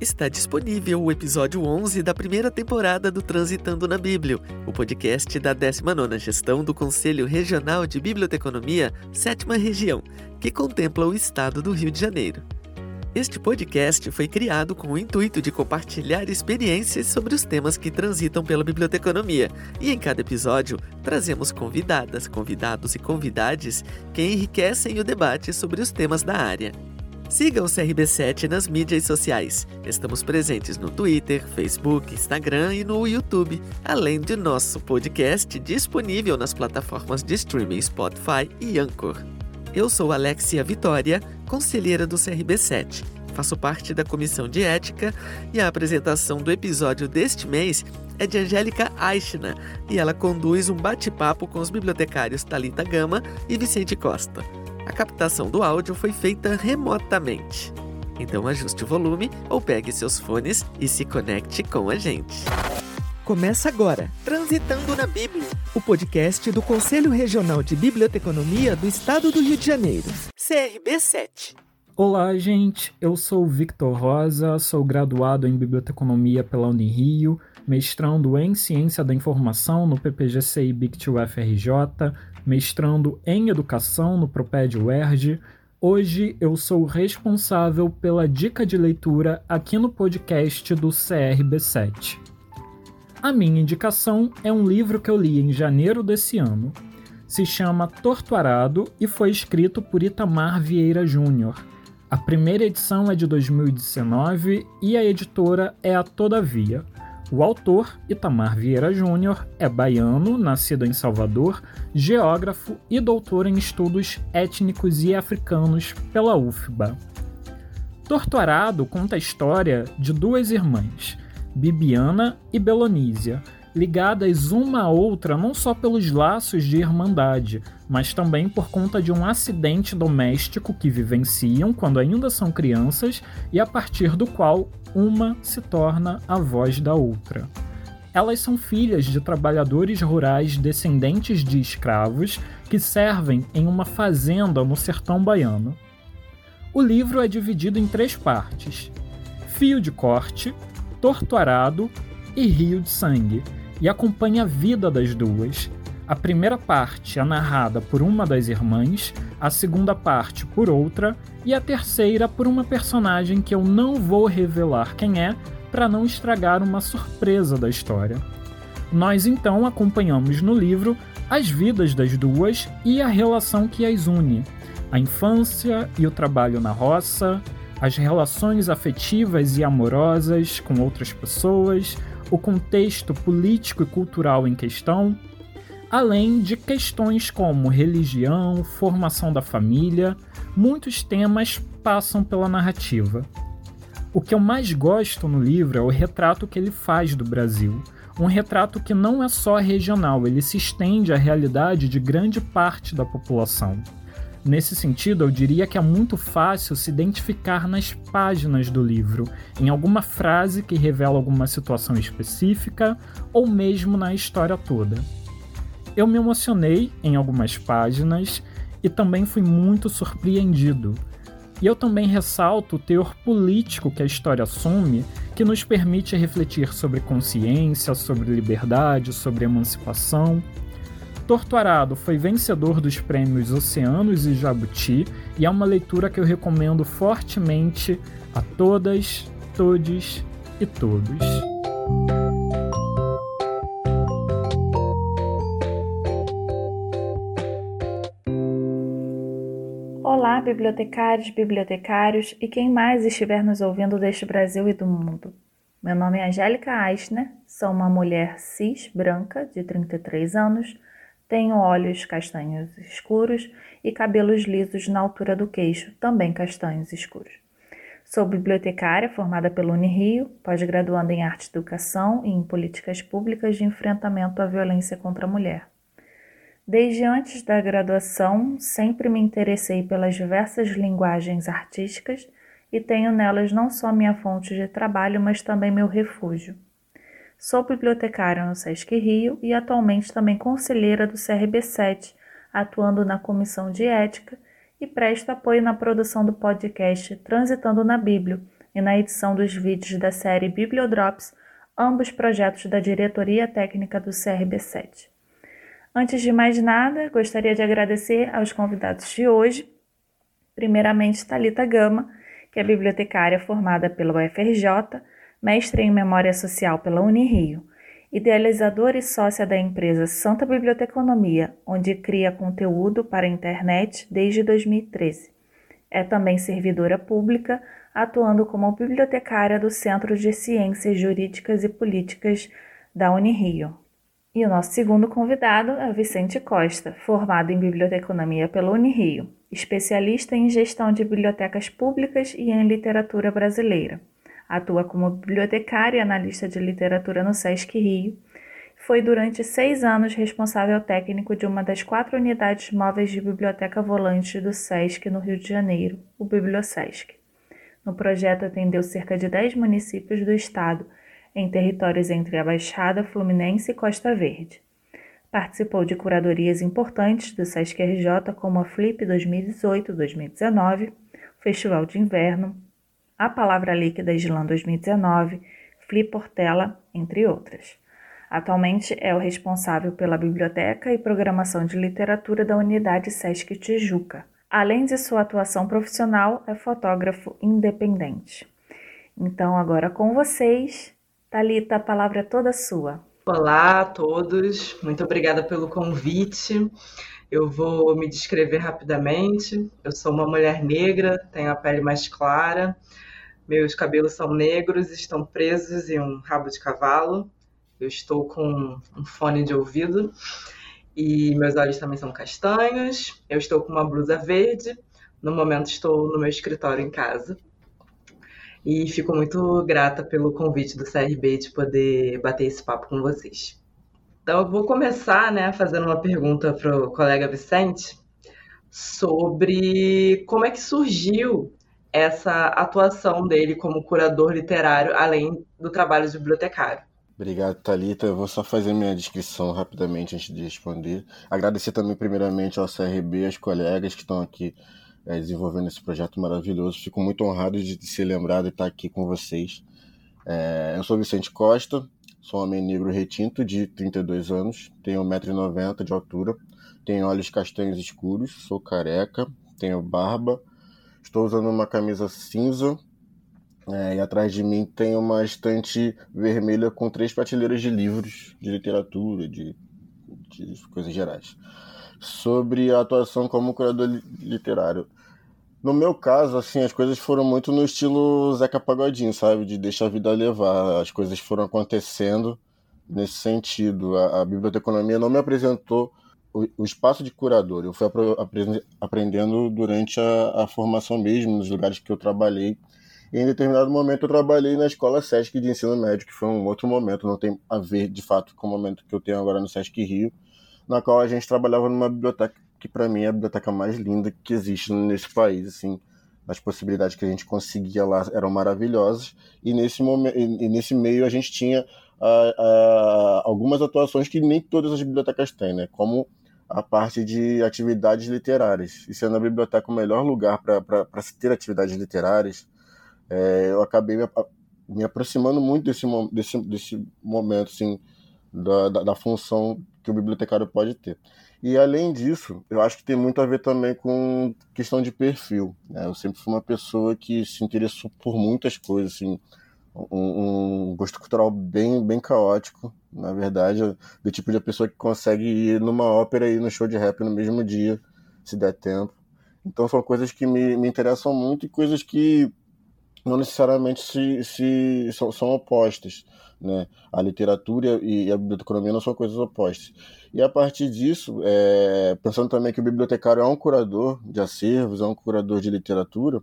está disponível o episódio 11 da primeira temporada do Transitando na Bíblia, o podcast da 19ª Gestão do Conselho Regional de Biblioteconomia, sétima região, que contempla o estado do Rio de Janeiro. Este podcast foi criado com o intuito de compartilhar experiências sobre os temas que transitam pela biblioteconomia, e em cada episódio trazemos convidadas, convidados e convidades que enriquecem o debate sobre os temas da área. Siga o CRB7 nas mídias sociais. Estamos presentes no Twitter, Facebook, Instagram e no YouTube, além de nosso podcast disponível nas plataformas de streaming Spotify e Anchor. Eu sou Alexia Vitória, conselheira do CRB7. Faço parte da comissão de ética e a apresentação do episódio deste mês é de Angélica Aichna e ela conduz um bate-papo com os bibliotecários Talita Gama e Vicente Costa. A captação do áudio foi feita remotamente. Então ajuste o volume ou pegue seus fones e se conecte com a gente. Começa agora, Transitando na Bíblia, o podcast do Conselho Regional de Biblioteconomia do Estado do Rio de Janeiro, CRB7. Olá, gente. Eu sou Victor Rosa, sou graduado em Biblioteconomia pela Unirio, mestrando em Ciência da Informação no PPGCI BICT UFRJ, mestrando em Educação no Proped UERJ. Hoje eu sou responsável pela dica de leitura aqui no podcast do CRB7. A minha indicação é um livro que eu li em janeiro desse ano. Se chama Torturado e foi escrito por Itamar Vieira Júnior. A primeira edição é de 2019 e a editora é a Todavia. O autor, Itamar Vieira Júnior, é baiano, nascido em Salvador, geógrafo e doutor em estudos étnicos e africanos pela UFBA. Torturado conta a história de duas irmãs, Bibiana e Belonísia, ligadas uma à outra não só pelos laços de irmandade, mas também por conta de um acidente doméstico que vivenciam quando ainda são crianças e a partir do qual uma se torna a voz da outra. Elas são filhas de trabalhadores rurais descendentes de escravos que servem em uma fazenda no sertão baiano. O livro é dividido em três partes: Fio de Corte, Torturado e Rio de Sangue, e acompanha a vida das duas. A primeira parte é narrada por uma das irmãs, a segunda parte por outra e a terceira por uma personagem que eu não vou revelar quem é para não estragar uma surpresa da história. Nós então acompanhamos no livro as vidas das duas e a relação que as une, a infância e o trabalho na roça, as relações afetivas e amorosas com outras pessoas, o contexto político e cultural em questão, além de questões como religião, formação da família, muitos temas passam pela narrativa. O que eu mais gosto no livro é o retrato que ele faz do Brasil. Um retrato que não é só regional, ele se estende à realidade de grande parte da população. Nesse sentido, eu diria que é muito fácil se identificar nas páginas do livro, em alguma frase que revela alguma situação específica ou mesmo na história toda. Eu me emocionei em algumas páginas e também fui muito surpreendido. E eu também ressalto o teor político que a história assume, que nos permite refletir sobre consciência, sobre liberdade, sobre emancipação Torturado foi vencedor dos prêmios Oceanos e Jabuti e é uma leitura que eu recomendo fortemente a todas, todes e todos. Olá, bibliotecários, bibliotecários e quem mais estiver nos ouvindo deste Brasil e do mundo. Meu nome é Angélica Aisner, sou uma mulher cis, branca, de 33 anos, tenho olhos castanhos escuros e cabelos lisos na altura do queixo, também castanhos escuros. Sou bibliotecária formada pelo Unirio, pós-graduanda em Arte e Educação e em Políticas Públicas de Enfrentamento à Violência contra a Mulher. Desde antes da graduação, sempre me interessei pelas diversas linguagens artísticas e tenho nelas não só minha fonte de trabalho, mas também meu refúgio. Sou bibliotecária no SESC Rio e atualmente também conselheira do CRB7, atuando na Comissão de Ética e presto apoio na produção do podcast Transitando na Bíblia, e na edição dos vídeos da série Bibliodrops, ambos projetos da diretoria técnica do CRB7. Antes de mais nada, gostaria de agradecer aos convidados de hoje. Primeiramente, Talita Gama, que é bibliotecária formada pela UFRJ, mestre em Memória Social pela Unirio, idealizadora e sócia da empresa Santa Biblioteconomia, onde cria conteúdo para a internet desde 2013. É também servidora pública, atuando como bibliotecária do Centro de Ciências Jurídicas e Políticas da Unirio. E o nosso segundo convidado é Vicente Costa, formado em Biblioteconomia pela Unirio, especialista em gestão de bibliotecas públicas e em literatura brasileira. Atua como bibliotecário e analista de literatura no SESC Rio. Foi durante seis anos responsável técnico de uma das quatro unidades móveis de biblioteca volante do SESC no Rio de Janeiro, o Bibliosesc. No projeto atendeu cerca de 10 municípios do estado em territórios entre a Baixada Fluminense e Costa Verde. Participou de curadorias importantes do Sesc RJ, como a Flip 2018-2019, Festival de Inverno, A Palavra Líquida Islam 2019, Flip Portela, entre outras. Atualmente é o responsável pela biblioteca e programação de literatura da unidade Sesc Tijuca. Além de sua atuação profissional, é fotógrafo independente. Então, agora com vocês, Talita, a palavra é toda sua. Olá a todos, muito obrigada pelo convite. Eu vou me descrever rapidamente. Eu sou uma mulher negra, tenho a pele mais clara, meus cabelos são negros, estão presos em um rabo de cavalo. Eu estou com um fone de ouvido e meus olhos também são castanhos. Eu estou com uma blusa verde. No momento estou no meu escritório em casa e fico muito grata pelo convite do CRB de poder bater esse papo com vocês. Então, eu vou começar né, fazendo uma pergunta para o colega Vicente sobre como é que surgiu essa atuação dele como curador literário, além do trabalho de bibliotecário. Obrigado, Thalita. Eu vou só fazer minha descrição rapidamente antes de responder. Agradecer também, primeiramente, ao CRB, aos colegas que estão aqui é, desenvolvendo esse projeto maravilhoso. Fico muito honrado de ser lembrado e estar aqui com vocês. É, eu sou Vicente Costa, sou homem negro retinto de 32 anos, tenho 1,90m de altura, tenho olhos castanhos escuros, sou careca, tenho barba, estou usando uma camisa cinza é, e atrás de mim tem uma estante vermelha com três prateleiras de livros de literatura, de, de coisas gerais sobre a atuação como curador literário. No meu caso, assim, as coisas foram muito no estilo Zeca Pagodinho, sabe? De deixar a vida levar. As coisas foram acontecendo nesse sentido. A, a biblioteconomia não me apresentou o, o, espaço de curador. Eu fui apre, aprendendo durante a, a, formação mesmo, nos lugares que eu trabalhei. E em determinado momento eu trabalhei na escola SESC de ensino médio, que foi um outro momento, não tem a ver de fato com o momento que eu tenho agora no SESC Rio na qual a gente trabalhava numa biblioteca que para mim é a biblioteca mais linda que existe nesse país, assim, as possibilidades que a gente conseguia lá eram maravilhosas e nesse momento e nesse meio a gente tinha uh, uh, algumas atuações que nem todas as bibliotecas têm, né? Como a parte de atividades literárias. E sendo a biblioteca o melhor lugar para se ter atividades literárias, é, eu acabei me, me, aproximando muito desse, desse, desse momento, assim, da, da, da função que o bibliotecário pode ter. E além disso, eu acho que tem muito a ver também com questão de perfil. Né? Eu sempre fui uma pessoa que se interessou por muitas coisas, assim, um, um, gosto cultural bem, bem caótico, na verdade, do tipo de pessoa que consegue ir numa ópera e ir no show de rap no mesmo dia, se der tempo. Então são coisas que me, me interessam muito e coisas que não necessariamente se, se são, são opostas. Né? A literatura e a biblioteconomia não são coisas opostas. E a partir disso, é, pensando também que o bibliotecário é um curador de acervos, é um curador de literatura,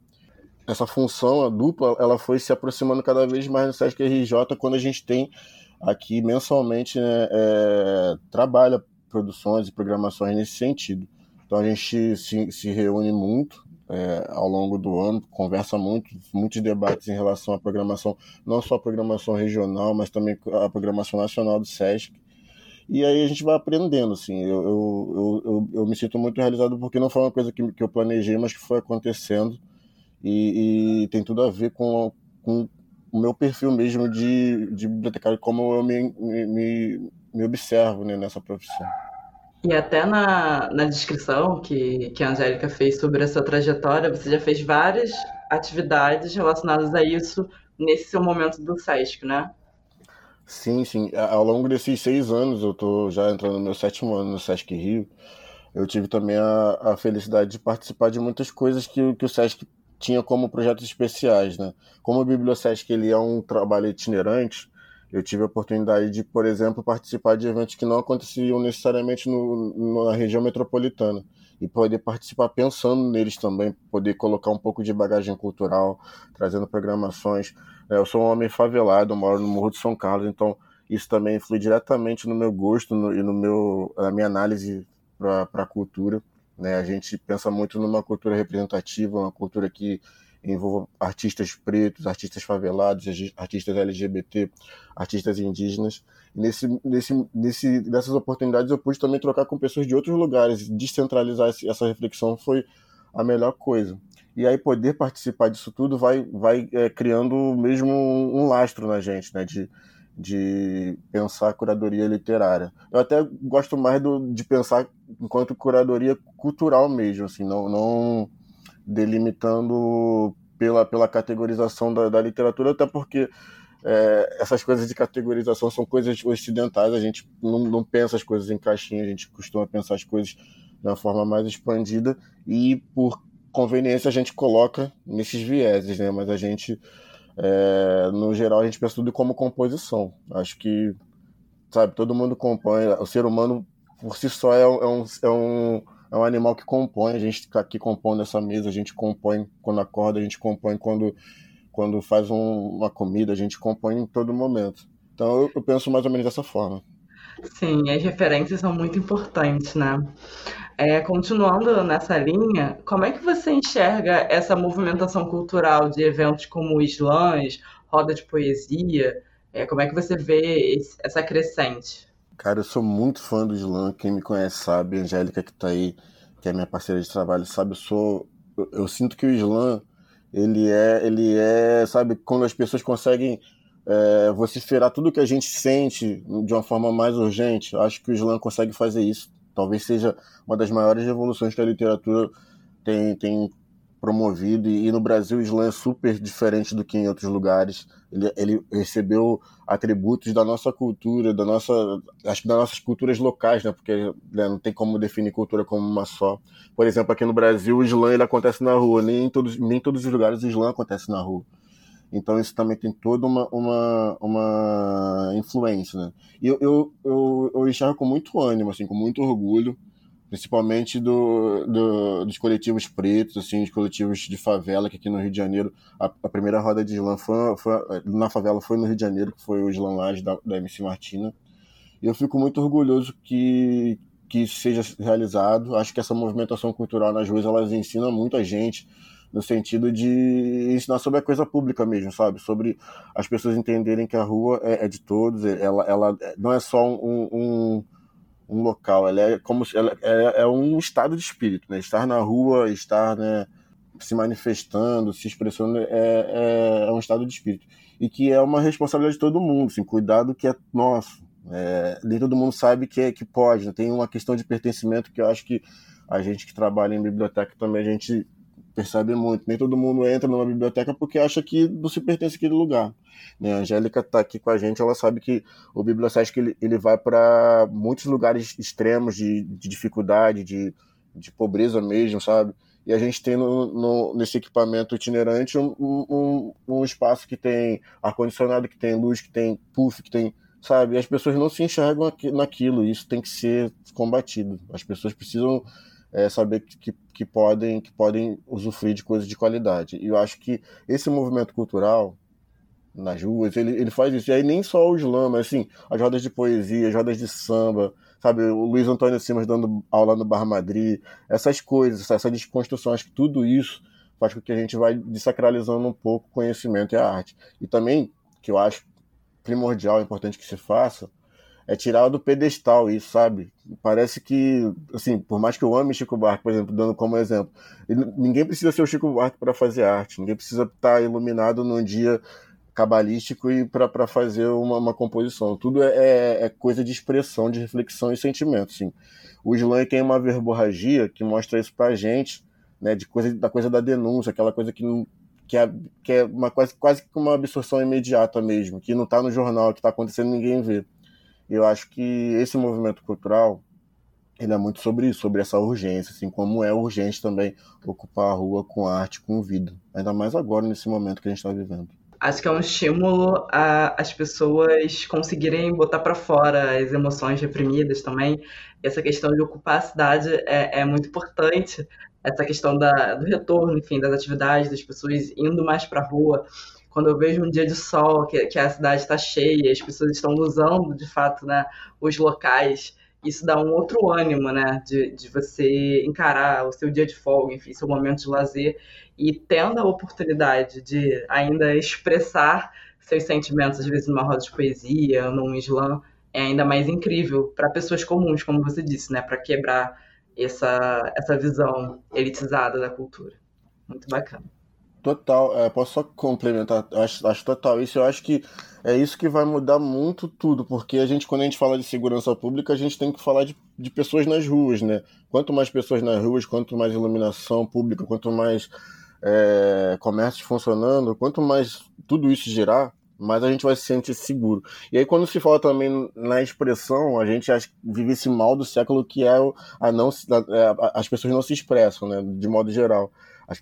essa função a dupla ela foi se aproximando cada vez mais no Sesc RJ quando a gente tem aqui mensalmente né, é, trabalha produções e programações nesse sentido. Então a gente se, se reúne muito é, ao longo do ano, conversa muito, muitos debates em relação à programação, não só a programação regional, mas também a programação nacional do SESC. E aí a gente vai aprendendo, assim. Eu, eu, eu, eu me sinto muito realizado porque não foi uma coisa que, que eu planejei, mas que foi acontecendo. E, e tem tudo a ver com, com o meu perfil mesmo de, de bibliotecário, como eu me, me, me observo né, nessa profissão. E até na, na descrição que, que a Angélica fez sobre essa trajetória, você já fez várias atividades relacionadas a isso nesse seu momento do SESC, né? Sim, sim. Ao longo desses seis anos, eu estou já entrando no meu sétimo ano no Sesc Rio, eu tive também a, a felicidade de participar de muitas coisas que, que o Sesc tinha como projetos especiais, né? Como o Bibliosesc ele é um trabalho itinerante, eu tive a oportunidade de, por exemplo, participar de eventos que não aconteciam necessariamente no, na região metropolitana e poder participar pensando neles também, poder colocar um pouco de bagagem cultural, trazendo programações. É, eu sou um homem favelado, moro no Morro de São Carlos, então isso também influi diretamente no meu gosto no, e no meu, na minha análise para a cultura. Né? A gente pensa muito numa cultura representativa, uma cultura que envolva artistas pretos, artistas favelados, artistas LGBT, artistas indígenas. Nesse, nesse, nesse, nessas oportunidades eu pude também trocar com pessoas de outros lugares, descentralizar essa reflexão foi a melhor coisa. E aí poder participar disso tudo vai, vai é, criando mesmo um, um lastro na gente, né? De, de pensar curadoria literária. Eu até gosto mais do, de pensar enquanto curadoria cultural mesmo, assim, não, não delimitando pela, pela categorização da, da literatura, até porque é, essas coisas de categorização são coisas ocidentais, a gente não, não pensa as coisas em caixinha, a gente costuma pensar as coisas uma forma mais expandida e por conveniência a gente coloca nesses vieses, né? Mas a gente é, no geral, a gente pensa tudo como composição. Acho que, sabe, todo mundo compõe. O ser humano, por si só, é, é um, é um, é um animal que compõe. A gente está aqui compondo essa mesa, a gente compõe quando acorda, a gente compõe quando, quando faz um, uma comida, a gente compõe em todo momento. Então, eu, eu penso mais ou menos dessa forma. Sim, as referências são muito importantes, né? É, continuando nessa linha, como é que você enxerga essa movimentação cultural de eventos como slams, roda de poesia? É, como é que você vê esse, essa crescente? Cara, eu sou muito fã do slam. Quem me conhece sabe, a Angélica que está aí, que é minha parceira de trabalho, sabe, eu sou. Eu, eu sinto que o slam, ele é, ele é, sabe, quando as pessoas conseguem é, vociferar tudo que a gente sente de uma forma mais urgente. Acho que o slam consegue fazer isso talvez seja uma das maiores revoluções que a literatura tem, tem promovido e, no Brasil o slam é super diferente do que em outros lugares. Ele, ele recebeu atributos da nossa cultura, da nossa, acho que das nossas culturas locais, né? Porque né, não tem como definir cultura como uma só. Por exemplo, aqui no Brasil o slam ele acontece na rua, nem em todos, nem em todos os lugares o slam acontece na rua. Então isso também tem toda uma, uma, uma influência, né? E eu, eu, eu, eu enxergo com muito ânimo, assim, com muito orgulho, principalmente do, do, dos coletivos pretos, assim, os coletivos de favela, que aqui no Rio de Janeiro, a, a primeira roda de slam foi, foi, na favela foi no Rio de Janeiro, que foi o Slam Laje da, da MC Martina. E eu fico muito orgulhoso que, que isso seja realizado. Acho que essa movimentação cultural nas ruas, elas ensina muito a gente no sentido de ensinar sobre a coisa pública mesmo, sabe? Sobre as pessoas entenderem que a rua é, é de todos, ela, ela não é só um, um, um local, ela é como se, ela é, é, um estado de espírito, né? Estar na rua, estar né, se manifestando, se expressando, é, é, é um estado de espírito. E que é uma responsabilidade de todo mundo, assim, cuidar do que é nosso. É, nem todo mundo sabe que, é, que pode, né? tem uma questão de pertencimento que eu acho que a gente que trabalha em biblioteca também a gente percebe muito. Nem todo mundo entra numa biblioteca porque acha que se pertence àquele lugar. Né? A Angélica está aqui com a gente, ela sabe que o Bibliosesc ele, ele vai para muitos lugares extremos de, de dificuldade, de, de pobreza mesmo, sabe? E a gente tem no, no, nesse equipamento itinerante um, um, um espaço que tem ar-condicionado, que tem luz, que tem puff, que tem. Sabe? As pessoas não se enxergam naquilo, isso tem que ser combatido. As pessoas precisam é, saber que, que, podem, que podem usufruir de coisas de qualidade. E eu acho que esse movimento cultural nas ruas, ele, ele faz isso. E aí nem só o slam, mas assim, as rodas de poesia, as rodas de samba, sabe? O Luiz Antônio Simas dando aula no Bar Madrid, essas coisas, essa desconstrução, acho que tudo isso faz com que a gente vai desacralizando um pouco o conhecimento e a arte. E também, que eu acho primordial, importante que se faça, é tirar do pedestal isso, sabe? Parece que, assim, por mais que eu ame Chico Buarque, por exemplo, dando como exemplo, ninguém precisa ser o Chico Buarque para fazer arte, ninguém precisa estar tá iluminado num dia cabalístico e para fazer uma, uma, composição. Tudo é, é, é, coisa de expressão, de reflexão e sentimento, sim. O Slam tem uma verborragia que mostra isso pra gente, né, de coisa, da coisa da denúncia, aquela coisa que que é, que é uma, quase, quase que uma absorção imediata mesmo, que não está no jornal, que está acontecendo ninguém vê. Eu acho que esse movimento cultural ele é muito sobre isso, sobre essa urgência, assim como é urgente também ocupar a rua com arte, com vida, ainda mais agora nesse momento que a gente está vivendo. Acho que é um estímulo a as pessoas conseguirem botar para fora as emoções reprimidas também. Essa questão de ocupar a cidade é, é muito importante. Essa questão da, do retorno, enfim, das atividades, das pessoas indo mais para a rua quando eu vejo um dia de sol, que, que a cidade está cheia, as pessoas estão usando de fato né, os locais, isso dá um outro ânimo, né, de, de você encarar o seu dia de folga, enfim, seu momento de lazer, e tendo a oportunidade de ainda expressar seus sentimentos, às vezes numa roda de poesia, num slam, é ainda mais incrível para pessoas comuns, como você disse, né, para quebrar essa, essa visão elitizada da cultura. Muito bacana. Total, é, posso só complementar, acho, acho total isso, eu acho que é isso que vai mudar muito tudo, porque a gente, quando a gente fala de segurança pública, a gente tem que falar de, de pessoas nas ruas, né? Quanto mais pessoas nas ruas, quanto mais iluminação pública, quanto mais é, comércio funcionando, quanto mais tudo isso girar, mais a gente vai se sentir seguro. E aí, quando se fala também na expressão, a gente vive esse mal do século que é a não a, as pessoas não se expressam, né? De modo geral.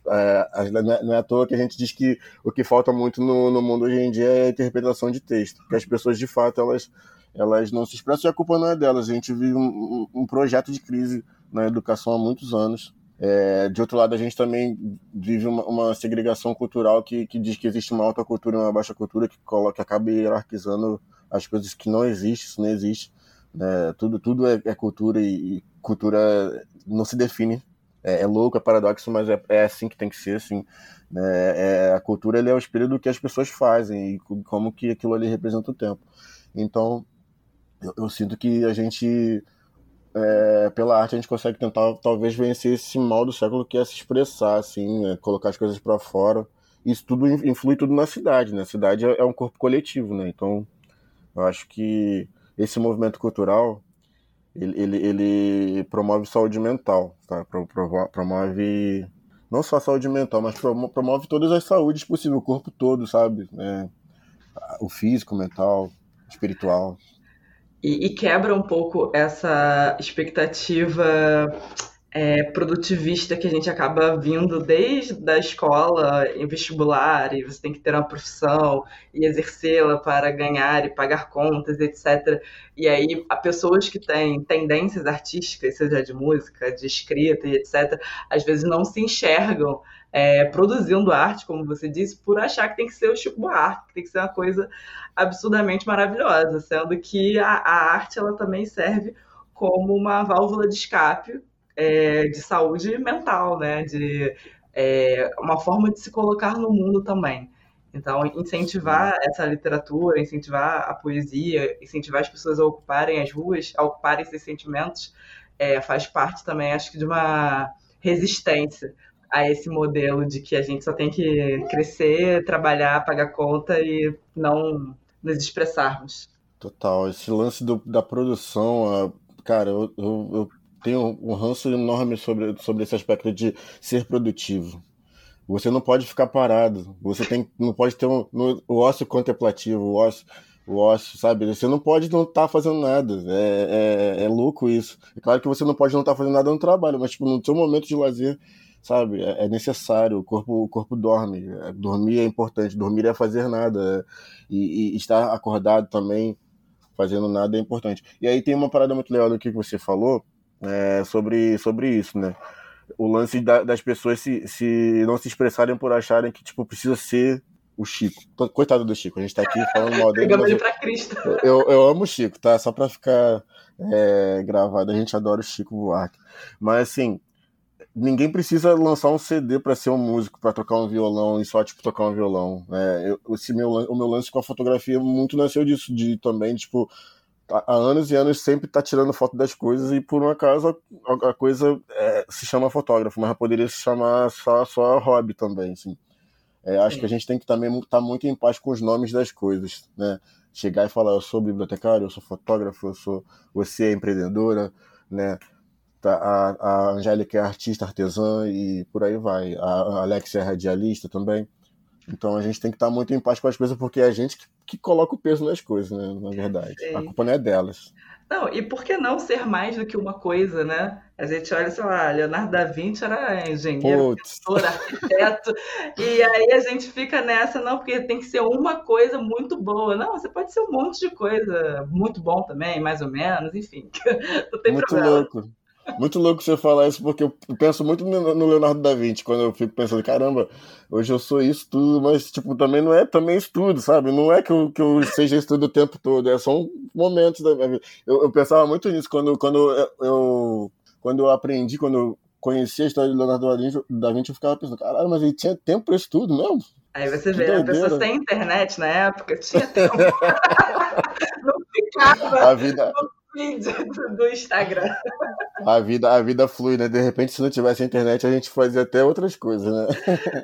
É, não é à toa que a gente diz que o que falta muito no, no mundo hoje em dia é a interpretação de texto, porque as pessoas de fato elas, elas não se expressam e a culpa não é delas. A gente vive um, um projeto de crise na educação há muitos anos. É, de outro lado, a gente também vive uma, uma, segregação cultural que, que diz que existe uma alta cultura e uma baixa cultura que, coloca, que acaba hierarquizando as coisas que não existem, isso não existe. Né? Tudo, tudo é, é cultura e, e cultura não se define é, é louco, é paradoxo, mas é, é assim que tem que ser, assim. Né? É, a cultura ele é o espelho do que as pessoas fazem e como que aquilo ali representa o tempo. Então, eu, eu sinto que a gente, é, pela arte, a gente consegue tentar talvez vencer esse mal do século que é se expressar, assim, né? colocar as coisas para fora. Isso tudo influi tudo na cidade, né? A cidade é, é um corpo coletivo, né? Então, eu acho que esse movimento cultural ele, ele, ele promove saúde mental, tá? Promove não só saúde mental, mas promove todas as saúdes possíveis, o corpo todo, sabe? É, o físico, mental, espiritual. E, e, quebra um pouco essa expectativa é, produtivista que a gente acaba vindo desde a escola, em vestibular, e você tem que ter uma profissão e exercê-la para ganhar e pagar contas, etc. E aí, há pessoas que têm tendências artísticas, seja de música, de escrita e etc., às vezes não se enxergam é, produzindo arte, como você disse, por achar que tem que ser o Chico Buarque, que tem que ser uma coisa absurdamente maravilhosa, sendo que a, a arte ela também serve como uma válvula de escape é, de saúde mental, né? De é, uma forma de se colocar no mundo também. Então, incentivar Sim. essa literatura, incentivar a poesia, incentivar as pessoas a ocuparem as ruas, a ocuparem esses sentimentos, é, faz parte também, acho que, de uma resistência a esse modelo de que a gente só tem que crescer, trabalhar, pagar conta e não nos expressarmos. Total. Esse lance do, da produção, cara, eu, eu, eu tenho um ranço enorme sobre, sobre esse aspecto de ser produtivo. Você não pode ficar parado. Você tem, não pode ter um, o ócio contemplativo, o ócio, o ócio, sabe? Você não pode não estar tá fazendo nada. É, é, é, louco isso. É claro que você não pode não estar tá fazendo nada no trabalho, mas tipo, no seu momento de lazer, sabe? É, é necessário. O corpo, o corpo dorme. É, dormir é importante. Dormir é fazer nada. E, e estar acordado também, fazendo nada é importante. E aí tem uma parada muito legal do que você falou, é, sobre, sobre isso, né? O lance da, das pessoas se, se não se expressarem por acharem que, tipo, precisa ser o Chico. Coitado do Chico, a gente tá aqui falando mal dele. Pegamos ele pra Cristo. Eu, eu amo o Chico, tá? Só pra ficar é, gravado, a gente adora o Chico Buarque. Mas, assim, ninguém precisa lançar um CD para ser um músico, para tocar um violão e só, tipo, tocar um violão. É, eu, esse meu, o meu lance com a fotografia muito nasceu disso, de também, tipo, há anos e anos sempre está tirando foto das coisas e por um acaso a, a coisa é, se chama fotógrafo, mas poderia se chamar só, só hobby também, assim. É, acho Sim. que a gente tem que também estar tá muito em paz com os nomes das coisas, né? Chegar e falar, eu sou bibliotecário, eu sou fotógrafo, eu sou, você é empreendedora, né? Tá, a, a Angélica é artista, artesã e por aí vai. A, a Alex é radialista também. Então a gente tem que estar muito em paz com as coisas, porque é a gente que, que coloca o peso nas coisas, né? Na verdade. Sim. A culpa não é delas. Não, e por que não ser mais do que uma coisa, né? A gente olha, sei lá, Leonardo da Vinci era engenheiro, pintor, arquiteto, e aí a gente fica nessa, não, porque tem que ser uma coisa muito boa. Não, você pode ser um monte de coisa muito bom também, mais ou menos, enfim. Não tem muito problema. louco. Muito louco você falar isso, porque eu penso muito no Leonardo da Vinci, quando eu fico pensando, caramba, hoje eu sou isso tudo, mas, tipo, também não é também estudo, sabe? Não é que eu, que eu seja estudo o tempo todo, é só um momentos da minha vida. Eu, eu pensava muito nisso quando, quando eu, eu, quando eu aprendi, quando eu conheci a história do Leonardo da Vinci, eu ficava pensando, caralho, mas ele tinha tempo para estudo mesmo? Aí você que vê, doideira. a pessoa sem internet na época tinha tempo. não ficava. A vida, do Instagram. A vida, a vida flui, né? De repente, se não tivesse internet, a gente fazia até outras coisas, né?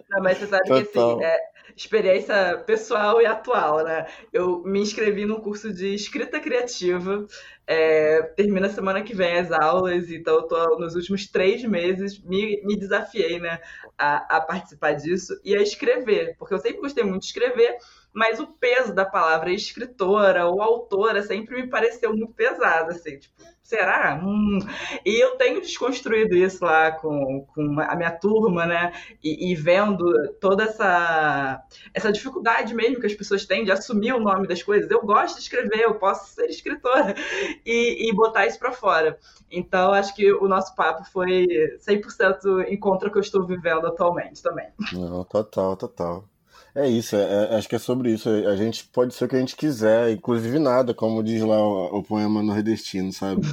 Não, mas você sabe Total. que assim, é, experiência pessoal e atual, né? Eu me inscrevi num curso de escrita criativa. É, termina semana que vem as aulas, então eu tô nos últimos três meses me, me desafiei, né, a, a participar disso e a escrever, porque eu sempre gostei muito de escrever mas o peso da palavra escritora ou autora sempre me pareceu muito pesado, assim, tipo, será? Hum. E eu tenho desconstruído isso lá com, com a minha turma, né? E, e, vendo toda essa, essa dificuldade mesmo que as pessoas têm de assumir o nome das coisas. Eu gosto de escrever, eu posso ser escritora e, e botar isso para fora. Então, acho que o nosso papo foi 100% encontro que eu estou vivendo atualmente também. Não, total, total. É isso, é, é, acho que é sobre isso. A gente pode ser o que a gente quiser, inclusive nada, como diz lá o, o poema nordestino, sabe?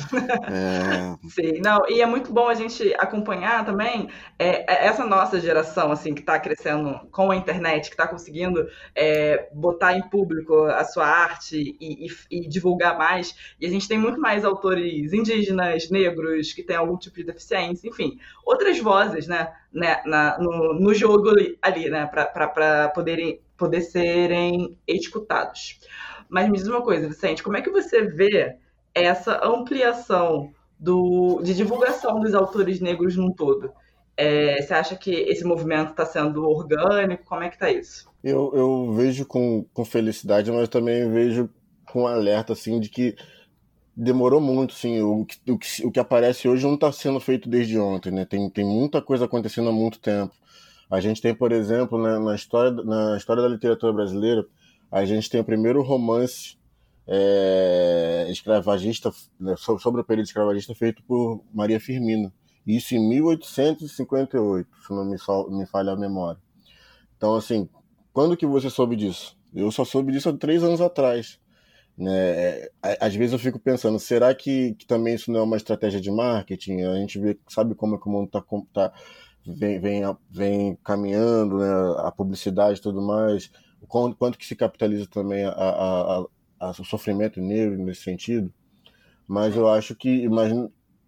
É... Sim, não, e é muito bom a gente acompanhar também é, é essa nossa geração, assim, que está crescendo com a internet, que está conseguindo é, botar em público a sua arte e, e, e, divulgar mais. E a gente tem muito mais autores indígenas, negros, que têm algum tipo de deficiência, enfim, outras vozes, né? né, na, no, no jogo ali, né, para poderem poder serem escutados. Mas me diz uma coisa, Vicente, como é que você vê essa ampliação do, de divulgação dos autores negros num todo? É, você acha que esse movimento está sendo orgânico? Como é que está isso? Eu, eu vejo com, com felicidade, mas também vejo com alerta assim de que demorou muito, sim. O, o, o que aparece hoje não está sendo feito desde ontem, né? Tem, tem muita coisa acontecendo há muito tempo. A gente tem, por exemplo, né, na, história, na história da literatura brasileira, a gente tem o primeiro romance é, escravagista, né, sobre o período escravagista, feito por Maria Firmina. Isso em 1858, se não me, me falha a memória. Então, assim, quando que você soube disso? Eu só soube disso há três anos atrás. Né? É, às vezes eu fico pensando, será que, que, também isso não é uma estratégia de marketing? A gente vê, sabe como é que o mundo tá, tá vem, vem, vem caminhando, né? a publicidade e tudo mais, quanto, quanto que se capitaliza também a, a, a, o sofrimento negro nesse sentido. Mas eu acho que, mas,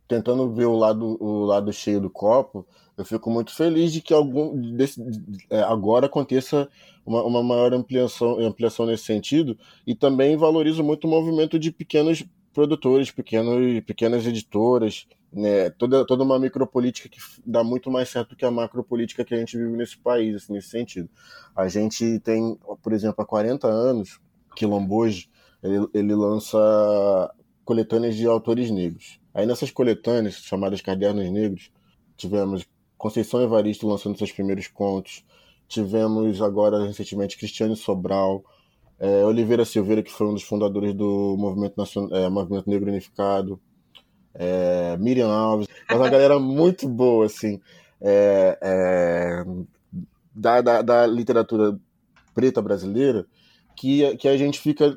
tentando ver o lado, o lado cheio do copo, eu fico muito feliz de que algum desse, é, agora aconteça uma, uma maior ampliação, ampliação nesse sentido e também valorizo muito o movimento de pequenos produtores, pequenos, pequenas editoras, né, toda, toda uma micropolítica que dá muito mais certo que a macropolítica que a gente vive nesse país, assim, nesse sentido. A gente tem, por exemplo, há 40 anos, Quilomboje, ele, ele lança coletâneas de autores negros. Aí nessas coletâneas, chamadas Cadernos Negros, tivemos Conceição Evaristo lançando seus primeiros contos, tivemos agora recentemente Cristiane Sobral, é, Oliveira Silveira, que foi um dos fundadores do Movimento, Nacional, é, Movimento Negro Unificado, é, Miriam Alves, mas uma galera muito boa, assim, é, é, da, da, da, literatura preta brasileira, que, que a gente fica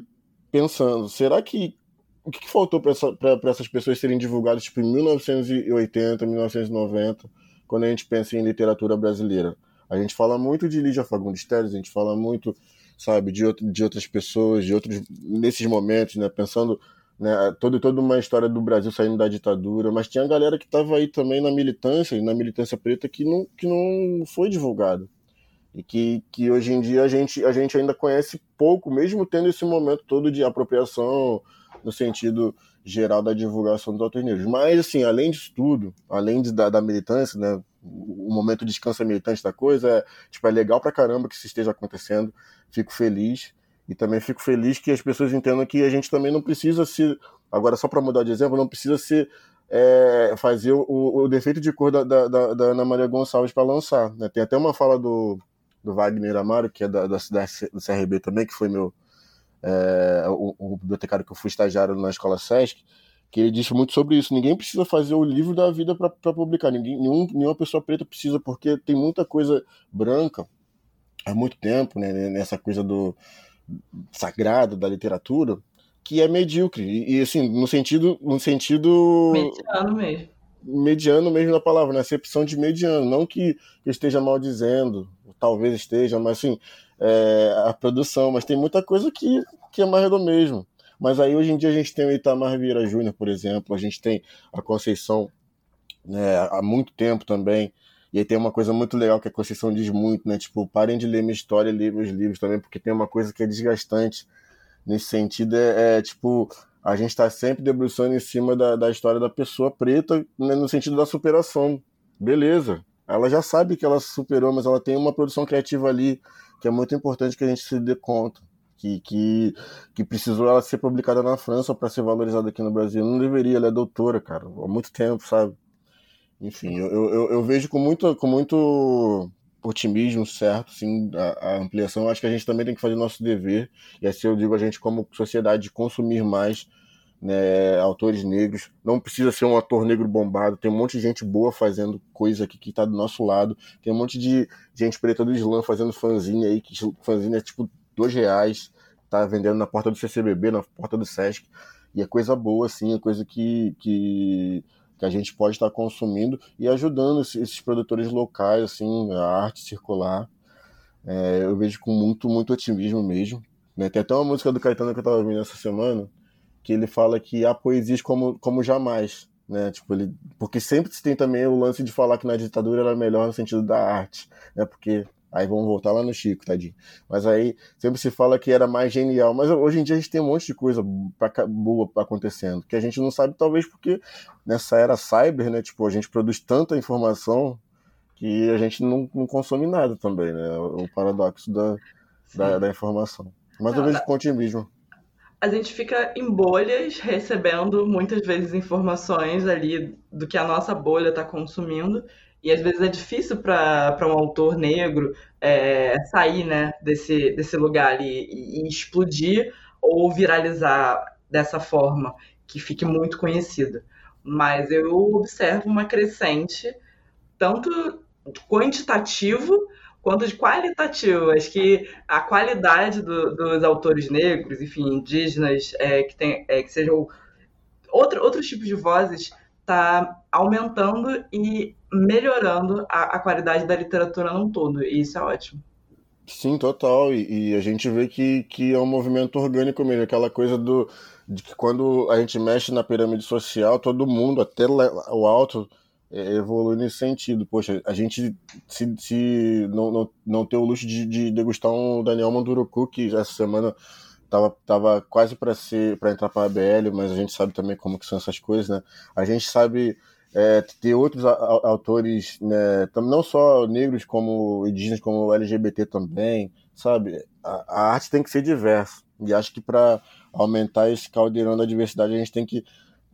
pensando, será que o que, que faltou para essa, essas pessoas serem divulgadas tipo, em 1980, 1990? quando a gente pensa em literatura brasileira. A gente fala muito de Lígia Fagundes Telles, a gente fala muito, sabe, de, de outras pessoas, de outros nesses momentos, né, pensando né, toda, toda uma história do Brasil saindo da ditadura, mas tinha galera que estava aí também na militância, na militância preta, que não, que não foi divulgado. E que, que hoje em dia a gente, a gente ainda conhece pouco, mesmo tendo esse momento todo de apropriação no sentido geral da divulgação dos autores negros. Mas, assim, além disso tudo, além de, da, da militância, né, o momento de descanso militante da coisa, é, tipo, é legal pra caramba que isso esteja acontecendo, fico feliz. E também fico feliz que as pessoas entendam que a gente também não precisa se. Agora, só para mudar de exemplo, não precisa se é, fazer o, o, defeito de cor da, da, da Ana Maria Gonçalves para lançar. Né? Tem até uma fala do, do Wagner Amaro, que é da, da, da CRB também, que foi meu. É, o, o bibliotecário que eu fui estagiário na escola SESC, que ele disse muito sobre isso. Ninguém precisa fazer o livro da vida para publicar. Ninguém, nenhum, nenhuma pessoa preta precisa, porque tem muita coisa branca há muito tempo, né? Nessa coisa do sagrado da literatura, que é medíocre. E, assim, no sentido. No sentido. Mediano mesmo. Mediano mesmo na palavra, na acepção de mediano. Não que eu esteja mal dizendo, talvez esteja, mas assim, é, a produção, mas tem muita coisa que, que é mais do mesmo. Mas aí hoje em dia a gente tem o Itamar Vieira Júnior, por exemplo, a gente tem a Conceição né, há muito tempo também. E aí tem uma coisa muito legal que a Conceição diz muito, né? Tipo, parem de ler minha história e ler meus livros também, porque tem uma coisa que é desgastante nesse sentido, é, é tipo, a gente está sempre debruçando em cima da, da história da pessoa preta, né, no sentido da superação. Beleza, ela já sabe que ela superou, mas ela tem uma produção criativa ali que é muito importante que a gente se dê conta. Que, que, que precisou ela ser publicada na França para ser valorizada aqui no Brasil. Não deveria, ela é doutora, cara, há muito tempo, sabe? Enfim, eu, eu, eu, vejo com muito, com muito otimismo, certo, sim, a, a, ampliação. Acho que a gente também tem que fazer nosso dever, e assim eu digo a gente como sociedade consumir mais né, autores negros. Não precisa ser um ator negro bombado, tem um monte de gente boa fazendo coisa aqui que está do nosso lado. Tem um monte de gente preta do Islã fazendo fanzine aí, que fanzine é tipo dois reais, tá vendendo na porta do CCBB, na porta do Sesc. E é coisa boa, assim, é coisa que, que que a gente pode estar consumindo e ajudando esses produtores locais, assim, a arte circular. É, eu vejo com muito, muito otimismo mesmo. Né? Tem até uma música do Caetano que eu estava ouvindo essa semana, que ele fala que há poesias como, como jamais. Né? Tipo, ele, porque sempre se tem também o lance de falar que na ditadura era melhor no sentido da arte, né? porque Aí vamos voltar lá no Chico, tadinho. Mas aí sempre se fala que era mais genial. Mas hoje em dia a gente tem um monte de coisa boa acontecendo, que a gente não sabe, talvez porque nessa era cyber, né? Tipo, a gente produz tanta informação que a gente não, não consome nada também, né? O paradoxo da, da, da, informação. Mas eu vejo com otimismo. A gente fica em bolhas recebendo muitas vezes informações ali do que a nossa bolha está consumindo e às vezes é difícil para um autor negro é, sair né, desse, desse lugar ali e, e, explodir ou viralizar dessa forma que fique muito conhecida. Mas eu observo uma crescente, tanto quantitativo quanto de qualitativo. Acho que a qualidade do, dos autores negros, enfim, indígenas, é, que, tem, é, que sejam outro, outros tipos de vozes, está aumentando e melhorando a, a, qualidade da literatura num todo, e isso é ótimo. Sim, total, e, e, a gente vê que, que é um movimento orgânico mesmo, aquela coisa do de que quando a gente mexe na pirâmide social, todo mundo, até o alto, é, evolui nesse sentido. Poxa, a gente se, se não, não, não ter o luxo de, de degustar um Daniel Manduruku, que essa semana tava, tava quase para ser para entrar para a BL, mas a gente sabe também como que são essas coisas, né? A gente sabe é, ter outros autores, né, não só negros como indígenas, como LGBT também, sabe? A, a arte tem que ser diversa. E acho que para aumentar esse caldeirão da diversidade, a gente tem que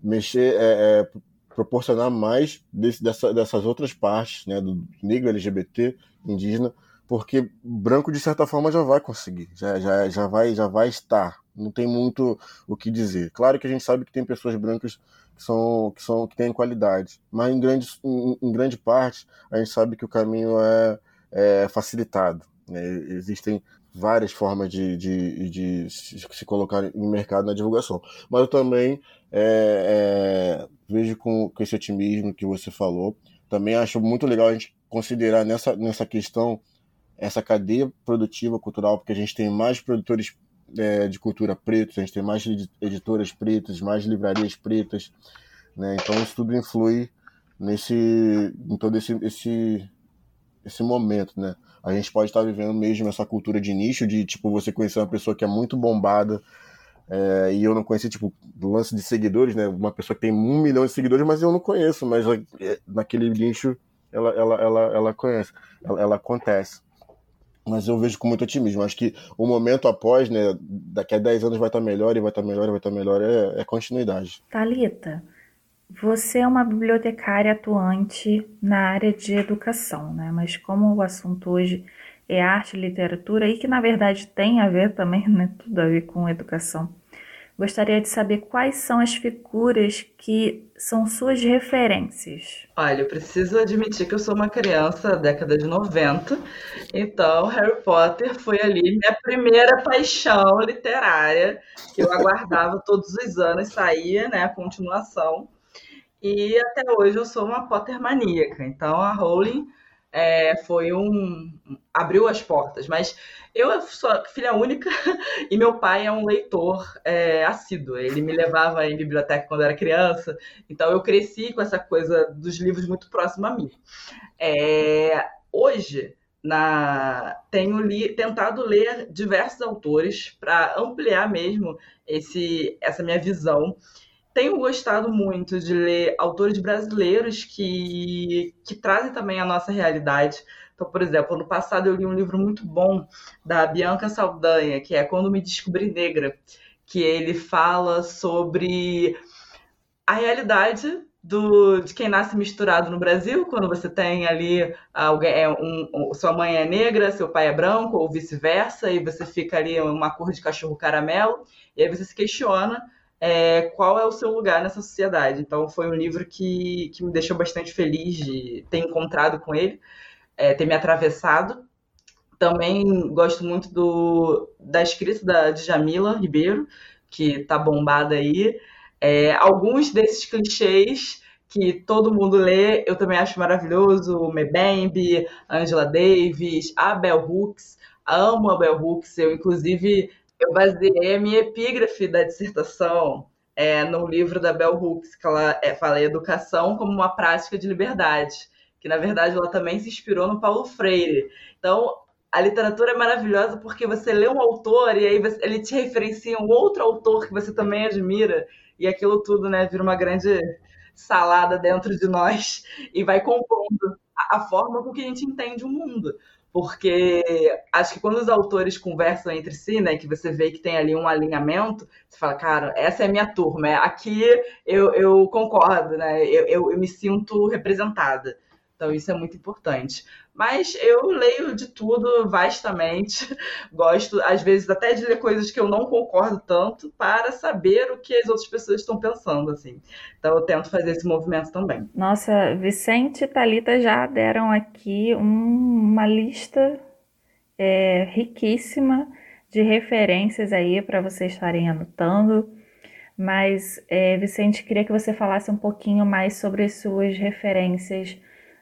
mexer, é, é, proporcionar mais desse, dessa, dessas outras partes, né, do negro, LGBT, indígena, porque branco de certa forma já vai conseguir, já, já, já, vai, já vai estar. Não tem muito o que dizer. Claro que a gente sabe que tem pessoas brancas que são que são que têm qualidade, mas em grande, em, em grande parte a gente sabe que o caminho é, é facilitado. Né? Existem várias formas de, de, de, se colocar em mercado na divulgação. Mas eu também é, é, vejo com, com esse otimismo que você falou. Também acho muito legal a gente considerar nessa, nessa questão essa cadeia produtiva cultural, porque a gente tem mais produtores é, de cultura pretos, a gente tem mais editoras pretas, mais livrarias pretas, né? Então isso tudo influi nesse, em todo esse, esse, esse momento, né? A gente pode estar vivendo mesmo essa cultura de nicho, de tipo você conhecer uma pessoa que é muito bombada, é, e eu não conheci, tipo, do lance de seguidores, né? Uma pessoa que tem um milhão de seguidores, mas eu não conheço, mas é, naquele nicho ela, ela, ela, ela conhece, ela, ela acontece. Mas eu vejo com muito otimismo. Acho que o momento após, né? Daqui a 10 anos vai estar melhor e vai estar melhor e vai estar melhor, é, é continuidade. Talita, você é uma bibliotecária atuante na área de educação, né? Mas como o assunto hoje é arte e literatura, e que na verdade tem a ver também, né? Tudo a ver com educação. Gostaria de saber quais são as figuras que são suas referências. Olha, eu preciso admitir que eu sou uma criança da década de 90, então Harry Potter foi ali minha primeira paixão literária, que eu aguardava todos os anos, saía né, a continuação. E até hoje eu sou uma Potter maníaca, então a Rowling é, foi um. abriu as portas. Mas eu sou filha única e meu pai é um leitor é, assíduo. Ele me levava em biblioteca quando era criança, então eu cresci com essa coisa dos livros muito próximo a mim. É, hoje, na, tenho li, tentado ler diversos autores para ampliar mesmo esse, essa minha visão tenho gostado muito de ler autores brasileiros que, que trazem também a nossa realidade. Então, por exemplo, no passado eu li um livro muito bom da Bianca Saldanha, que é Quando Me Descobri Negra, que ele fala sobre a realidade do, de quem nasce misturado no Brasil, quando você tem ali alguém, é um, sua mãe é negra, seu pai é branco, ou vice-versa, e você fica ali uma cor de cachorro caramelo, e aí você se questiona é, qual é o seu lugar nessa sociedade. Então, foi um livro que, que me deixou bastante feliz de ter encontrado com ele, é, ter me atravessado. Também gosto muito do, da escrita da, de Jamila Ribeiro, que tá bombada aí. É, alguns desses clichês que todo mundo lê, eu também acho maravilhoso. Mebembe, Angela Davis, a Hooks. Amo a Bell Hooks. Eu, inclusive, eu baseei a minha epígrafe da dissertação é, no livro da Bell Hooks, que ela é, fala educação como uma prática de liberdade, que na verdade ela também se inspirou no Paulo Freire. Então, a literatura é maravilhosa porque você lê um autor e aí você, ele te referencia um outro autor que você também admira, e aquilo tudo né, vira uma grande salada dentro de nós e vai compondo a, a forma com que a gente entende o mundo porque acho que quando os autores conversam entre si, né, que você vê que tem ali um alinhamento, você fala, cara, essa é a minha turma, é, aqui eu, eu concordo, né, eu, eu, eu me sinto representada. Então isso é muito importante. Mas eu leio de tudo vastamente. Gosto, às vezes, até de ler coisas que eu não concordo tanto para saber o que as outras pessoas estão pensando, assim. Então eu tento fazer esse movimento também. Nossa, Vicente e Thalita já deram aqui um, uma lista é, riquíssima de referências aí para vocês estarem anotando. Mas, é, Vicente, queria que você falasse um pouquinho mais sobre as suas referências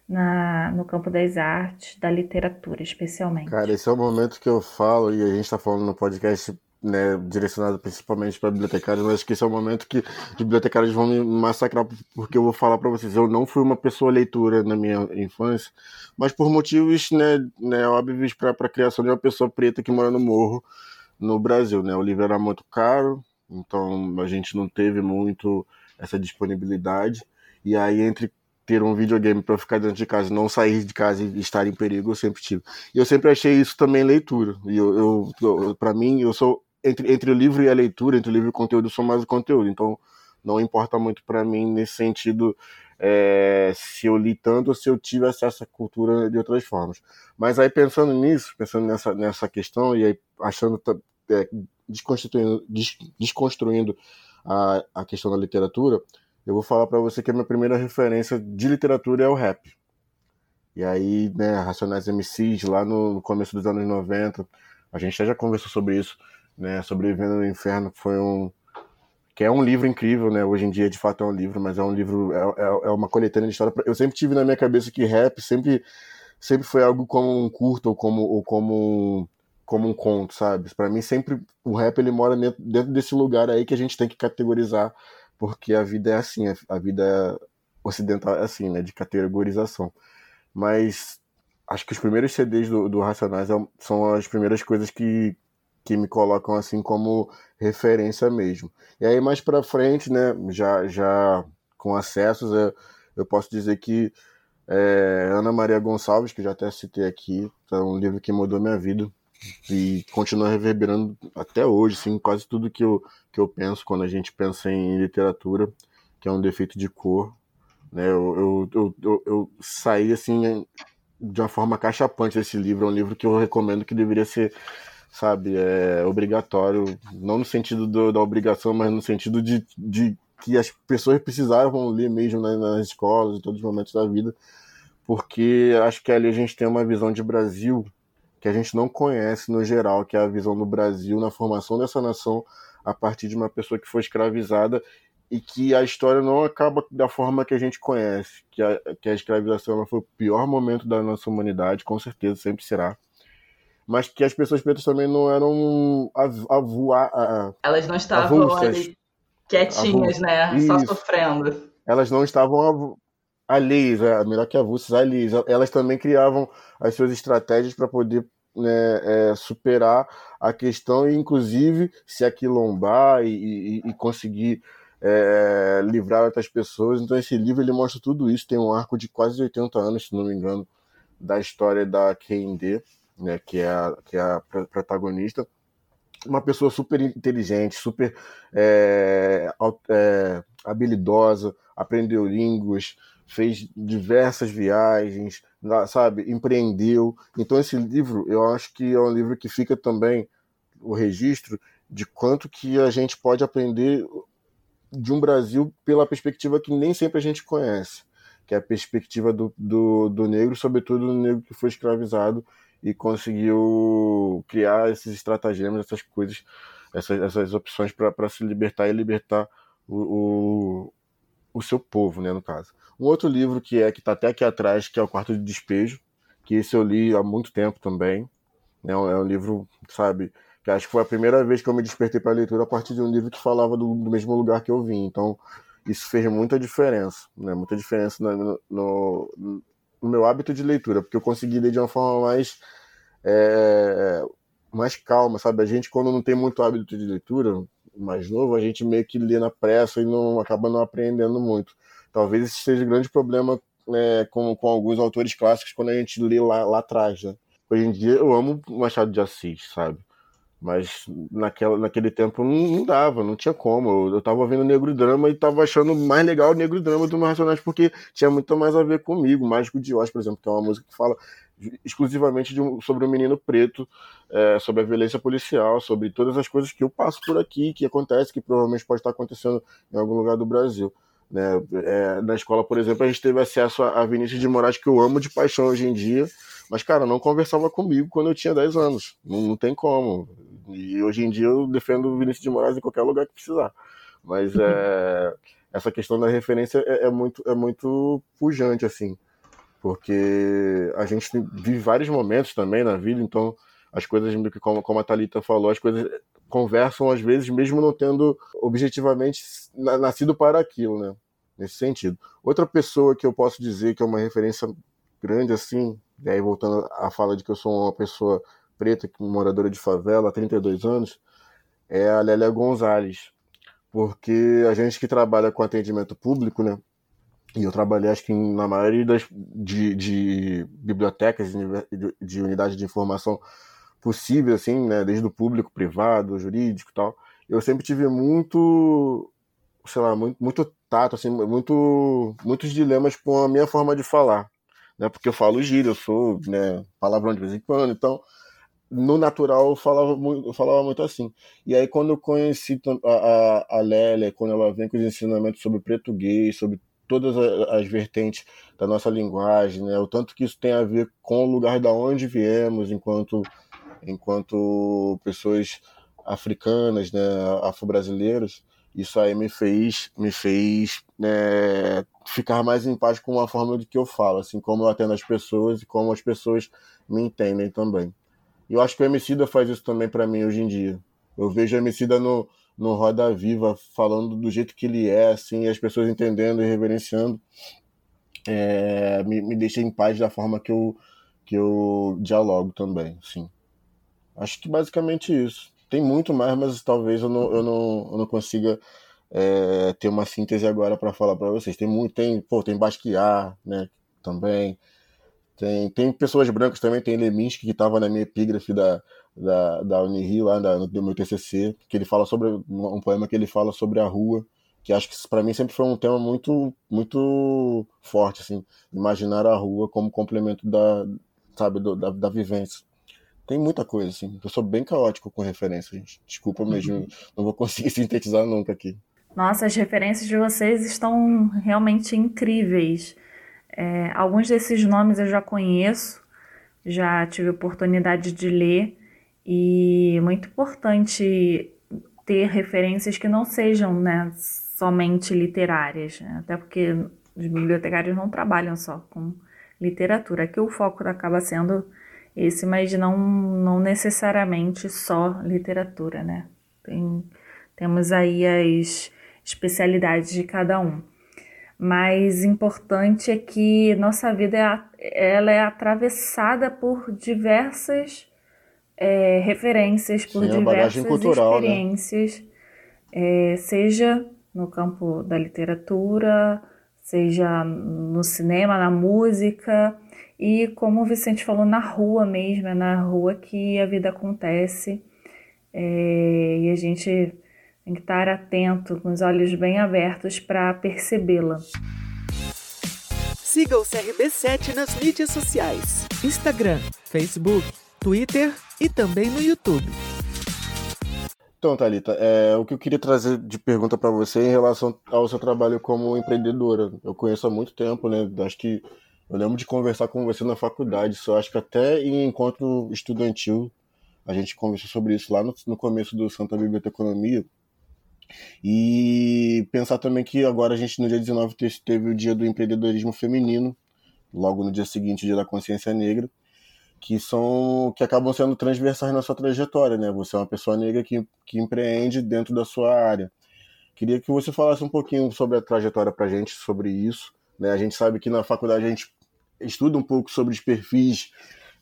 na, no campo das artes, da literatura, especialmente. Cara, esse é o momento que eu falo, e a gente está falando no podcast né, direcionado principalmente para bibliotecários, mas acho que esse é o momento que os bibliotecários vão me massacrar, porque eu vou falar para vocês, eu não fui uma pessoa leitura na minha infância, mas por motivos né, né, óbvios para a criação de uma pessoa preta que mora no morro no Brasil. Né? O livro era muito caro, então a gente não teve muito essa disponibilidade. E aí, entre ter um videogame para ficar dentro de casa, não sair de casa e estar em perigo, eu sempre tive. E eu sempre achei isso também leitura. E eu, eu, para mim, eu sou entre, entre o livro e a leitura, entre o livro e o conteúdo, eu sou mais o conteúdo. Então, não importa muito para mim nesse sentido é, se eu li tanto ou se eu tive acesso à cultura de outras formas. Mas aí pensando nisso, pensando nessa, nessa questão e aí achando é, desconstruindo, des, desconstruindo a, a questão da literatura, eu vou falar para você que a minha primeira referência de literatura é o rap. E aí, né, Racionais MCs, lá no começo dos anos 90, a gente já conversou sobre isso, né, Sobrevivendo no Inferno, foi um... que é um livro incrível, né, hoje em dia de fato é um livro, mas é um livro, é, é, é uma coletânea de história. Eu sempre tive na minha cabeça que rap sempre, sempre foi algo como um curto ou como, ou como como um conto, sabe? Para mim sempre o rap ele mora dentro, dentro desse lugar aí que a gente tem que categorizar, porque a vida é assim, a vida ocidental é assim, né, de categorização. Mas acho que os primeiros CDs do, do Racionais é são as primeiras coisas que, que me colocam assim como referência mesmo. E aí mais para frente, né, já já com acessos, eu, eu posso dizer que é, Ana Maria Gonçalves, que já até citei aqui, é um livro que mudou minha vida e continua reverberando até hoje, assim, quase tudo que eu, que eu penso quando a gente pensa em literatura, que é um defeito de cor. Né? Eu, eu, eu, eu saí assim de uma forma cachapante desse livro, é um livro que eu recomendo que deveria ser, sabe, é, obrigatório, não no sentido do, da obrigação, mas no sentido de, de que as pessoas precisavam ler mesmo né, nas escolas, em todos os momentos da vida, porque acho que ali a gente tem uma visão de Brasil que a gente não conhece no geral, que é a visão do Brasil na formação dessa nação a partir de uma pessoa que foi escravizada e que a história não acaba da forma que a gente conhece, que a, que a escravização foi o pior momento da nossa humanidade, com certeza sempre será. Mas que as pessoas pretas também não eram a, Elas não estavam avulsas, ali quietinhas, né? Isso. Só sofrendo. Elas não estavam alheias, é, melhor que avulsas, alheias. Elas também criavam as suas estratégias para poder né, é, superar a questão e, inclusive, se aquilombar e, e, e conseguir é, livrar outras pessoas. Então, esse livro ele mostra tudo isso. Tem um arco de quase 80 anos, se não me engano, da história da QND, né, que, é a, que é a protagonista uma pessoa super inteligente, super é, é, habilidosa, aprendeu línguas, fez diversas viagens, sabe, empreendeu. Então esse livro, eu acho que é um livro que fica também o registro de quanto que a gente pode aprender de um Brasil pela perspectiva que nem sempre a gente conhece, que é a perspectiva do, do, do negro, sobretudo do negro que foi escravizado e conseguiu criar esses estratagemas, essas coisas, essas, essas opções para se libertar e libertar o, o, o, seu povo, né, no caso. Um outro livro que é que está até aqui atrás, que é o Quarto de Despejo, que esse eu li há muito tempo também. Né, é um livro, sabe, que acho que foi a primeira vez que eu me despertei para a leitura a partir de um livro que falava do, do, mesmo lugar que eu vim. Então, isso fez muita diferença, né? Muita diferença no, no, no meu hábito de leitura, porque eu consegui ler de uma forma mais é, mais calma, sabe? A gente, quando não tem muito hábito de leitura, mais novo, a gente meio que lê na pressa e não acaba não aprendendo muito. Talvez esse seja o grande problema né, com, com alguns autores clássicos quando a gente lê lá, lá atrás, né? Hoje em dia eu amo Machado de Assis, sabe? Mas naquela, naquele tempo não, não dava, não tinha como. Eu, eu tava vendo Negro Drama e tava achando mais legal o Negro Drama do Racionais porque tinha muito mais a ver comigo. Mágico de Oz, por exemplo, que é uma música que fala exclusivamente um, sobre o um menino preto, é, sobre a violência policial, sobre todas as coisas que eu passo por aqui, que acontece, que provavelmente pode estar acontecendo em algum lugar do Brasil. Né? É, na escola, por exemplo, a gente teve acesso a, a Vinícius de Moraes, que eu amo de paixão hoje em dia, mas, cara, não conversava comigo quando eu tinha 10 anos. Não, não tem como. E hoje em dia eu defendo o Vinícius de Moraes em qualquer lugar que precisar. Mas é, essa questão da referência é, é, muito, é muito pujante, assim. Porque a gente vive vários momentos também na vida, então as coisas, como, a Thalita falou, as coisas conversam às vezes, mesmo não tendo objetivamente nascido para aquilo, né? Nesse sentido. Outra pessoa que eu posso dizer que é uma referência grande, assim, e aí voltando à fala de que eu sou uma pessoa preta, moradora de favela há 32 anos, é a Lélia Gonzalez. Porque a gente que trabalha com atendimento público, né? E eu trabalhei, acho que na maioria das, de, de bibliotecas, de, de unidades de informação possível, assim, né? Desde o público, privado, jurídico e tal. Eu sempre tive muito, sei lá, muito, muito tato, assim, muito, muitos dilemas com a minha forma de falar. Né? Porque eu falo gíria, eu sou né, palavrão de vez em quando, então no natural eu falava muito, eu falava muito assim. E aí quando eu conheci a, a, a Lélia, quando ela vem com os ensinamentos sobre português, sobre todas as vertentes da nossa linguagem, né? o tanto que isso tem a ver com o lugar da onde viemos enquanto enquanto pessoas africanas, né, afro-brasileiros, isso aí me fez me fez né, ficar mais em paz com a forma de que eu falo, assim como eu atendo as pessoas e como as pessoas me entendem também. E eu acho que o Emicida faz isso também para mim hoje em dia. Eu vejo o Emicida no, no Roda Viva falando do jeito que ele é, assim, as pessoas entendendo e reverenciando. É, me, me deixa em paz da forma que eu, que eu dialogo também, sim. Acho que basicamente isso. Tem muito mais, mas talvez eu não, eu não, eu não consiga é, ter uma síntese agora para falar para vocês. Tem muito, tem, pô, tem Basquiat, né, também. Tem, tem pessoas brancas também, tem Leminski, que estava na minha epígrafe da, da, da Unirio, lá da, no meu TCC, que ele fala sobre, um poema que ele fala sobre a rua, que acho que para mim sempre foi um tema muito muito forte, assim, imaginar a rua como complemento da, sabe, do, da, da vivência. Tem muita coisa, assim, eu sou bem caótico com referências, gente. Desculpa mesmo, uhum. não vou conseguir sintetizar nunca aqui. Nossa, as referências de vocês estão realmente incríveis. É, alguns desses nomes eu já conheço, já tive oportunidade de ler, e é muito importante ter referências que não sejam né, somente literárias, né? até porque os bibliotecários não trabalham só com literatura. Aqui o foco acaba sendo esse, mas não, não necessariamente só literatura, né? Tem, temos aí as especialidades de cada um mas importante é que nossa vida é, ela é atravessada por diversas é, referências, por Sim, diversas cultural, né? experiências, né? é, seja no campo da literatura, seja no cinema, na música, e como o Vicente falou, na rua mesmo, é na rua que a vida acontece, é, e a gente tem que estar atento, com os olhos bem abertos para percebê-la. Siga o CRB7 nas mídias sociais: Instagram, Facebook, Twitter e também no YouTube. Então, Thalita, é, o que eu queria trazer de pergunta para você em relação ao seu trabalho como empreendedora. Eu conheço há muito tempo, né? Acho que eu lembro de conversar com você na faculdade, só acho que até em encontro estudantil a gente conversou sobre isso lá no, no começo do Santa Biblioteconomia. E pensar também que agora a gente, no dia 19, teve o dia do empreendedorismo feminino, logo no dia seguinte, o dia da consciência negra, que são que acabam sendo transversais na sua trajetória, né? Você é uma pessoa negra que, que empreende dentro da sua área. Queria que você falasse um pouquinho sobre a trajetória para gente, sobre isso. Né? A gente sabe que na faculdade a gente estuda um pouco sobre os perfis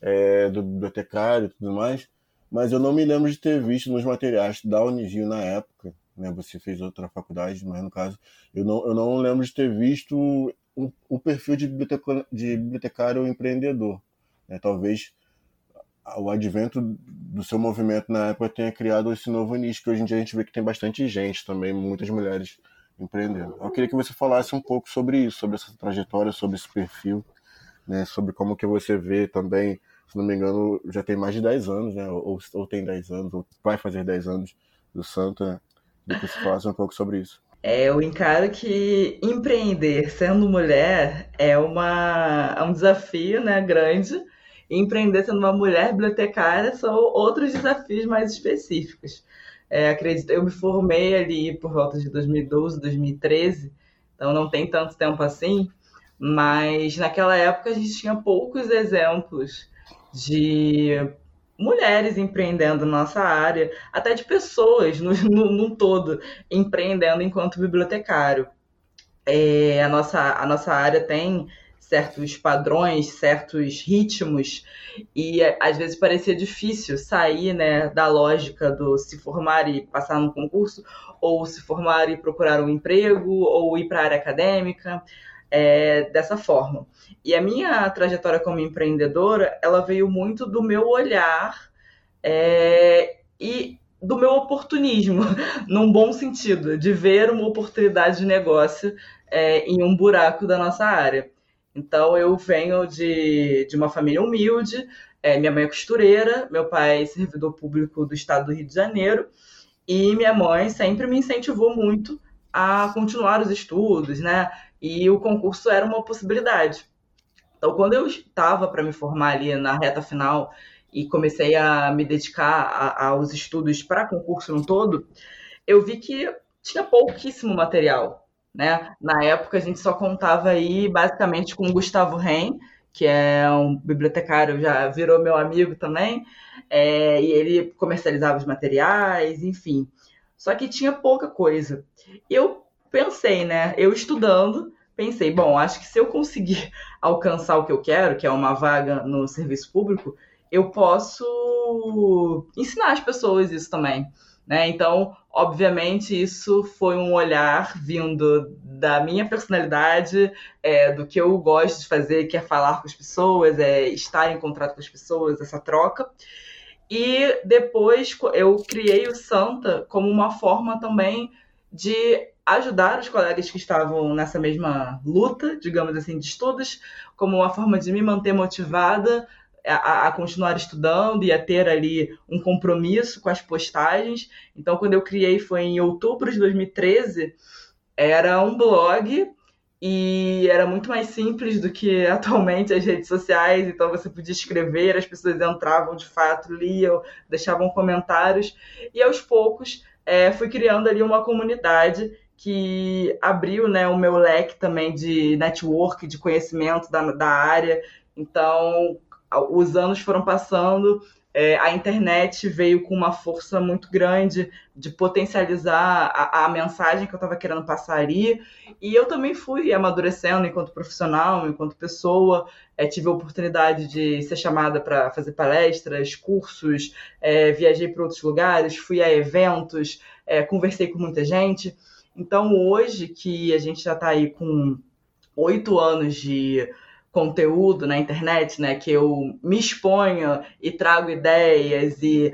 é, do bibliotecário e tudo mais, mas eu não me lembro de ter visto nos materiais da Unirio na época né? Você fez outra faculdade, mas no caso, eu não, eu não lembro de ter visto o, o perfil de, de bibliotecário empreendedor. Né? Talvez o advento do seu movimento na época tenha criado esse novo nicho, que hoje em dia a gente vê que tem bastante gente também, muitas mulheres empreendendo. Eu queria que você falasse um pouco sobre isso, sobre essa trajetória, sobre esse perfil, né, sobre como que você vê também, se não me engano, já tem mais de 10 anos, né, ou, ou tem 10 anos, ou vai fazer 10 anos do Santo, né, Depois você falasse um pouco sobre isso. É, eu encaro que empreender sendo mulher é, uma, é um desafio né, grande. Empreender sendo uma mulher bibliotecária são outros desafios mais específicos. É, acredito, eu me formei ali por volta de 2012, 2013, então não tem tanto tempo assim, mas naquela época a gente tinha poucos exemplos de mulheres empreendendo nossa área, até de pessoas no, no, no todo empreendendo enquanto bibliotecário. É, a, nossa, a nossa área tem certos padrões, certos ritmos, e às vezes parecia difícil sair né, da lógica do se formar e passar no concurso, ou se formar e procurar um emprego, ou ir para a área acadêmica é, dessa forma. E a minha trajetória como empreendedora, ela veio muito do meu olhar é, e do meu oportunismo, num bom sentido, de ver uma oportunidade de negócio é, em um buraco da nossa área. Então, eu venho de, de uma família humilde, é, minha mãe é costureira, meu pai é servidor público do estado do Rio de Janeiro, e minha mãe sempre me incentivou muito a continuar os estudos, né? e o concurso era uma possibilidade. Então, quando eu estava para me formar ali na reta final e comecei a me dedicar a, aos estudos para concurso no todo, eu vi que tinha pouquíssimo material. Né? Na época, a gente só contava aí basicamente com o Gustavo Ren, que é um bibliotecário, já virou meu amigo também, é, e ele comercializava os materiais, enfim. Só que tinha pouca coisa. Eu pensei, né? Eu estudando, pensei, bom, acho que se eu conseguir alcançar o que eu quero, que é uma vaga no serviço público, eu posso ensinar as pessoas isso também. Né? Então, obviamente, isso foi um olhar vindo da minha personalidade, é, do que eu gosto de fazer, que é falar com as pessoas, é estar em contato com as pessoas, essa troca. E depois eu criei o Santa como uma forma também de ajudar os colegas que estavam nessa mesma luta, digamos assim, de estudos, como uma forma de me manter motivada a, a, continuar estudando e a ter ali um compromisso com as postagens. Então, quando eu criei foi em outubro de 2013, era um blog e era muito mais simples do que atualmente as redes sociais. Então, você podia escrever, as pessoas entravam de fato, liam, deixavam comentários e aos poucos é, fui criando ali uma comunidade que abriu né, o meu leque também de network, de conhecimento da, da área. Então, os anos foram passando, é, a internet veio com uma força muito grande de potencializar a, a mensagem que eu estava querendo passar ali. E eu também fui amadurecendo enquanto profissional, enquanto pessoa. É, tive a oportunidade de ser chamada para fazer palestras, cursos, é, viajei para outros lugares, fui a eventos, é, conversei com muita gente. Então, hoje que a gente já está aí com oito anos de conteúdo na internet, né, que eu me exponho e trago ideias e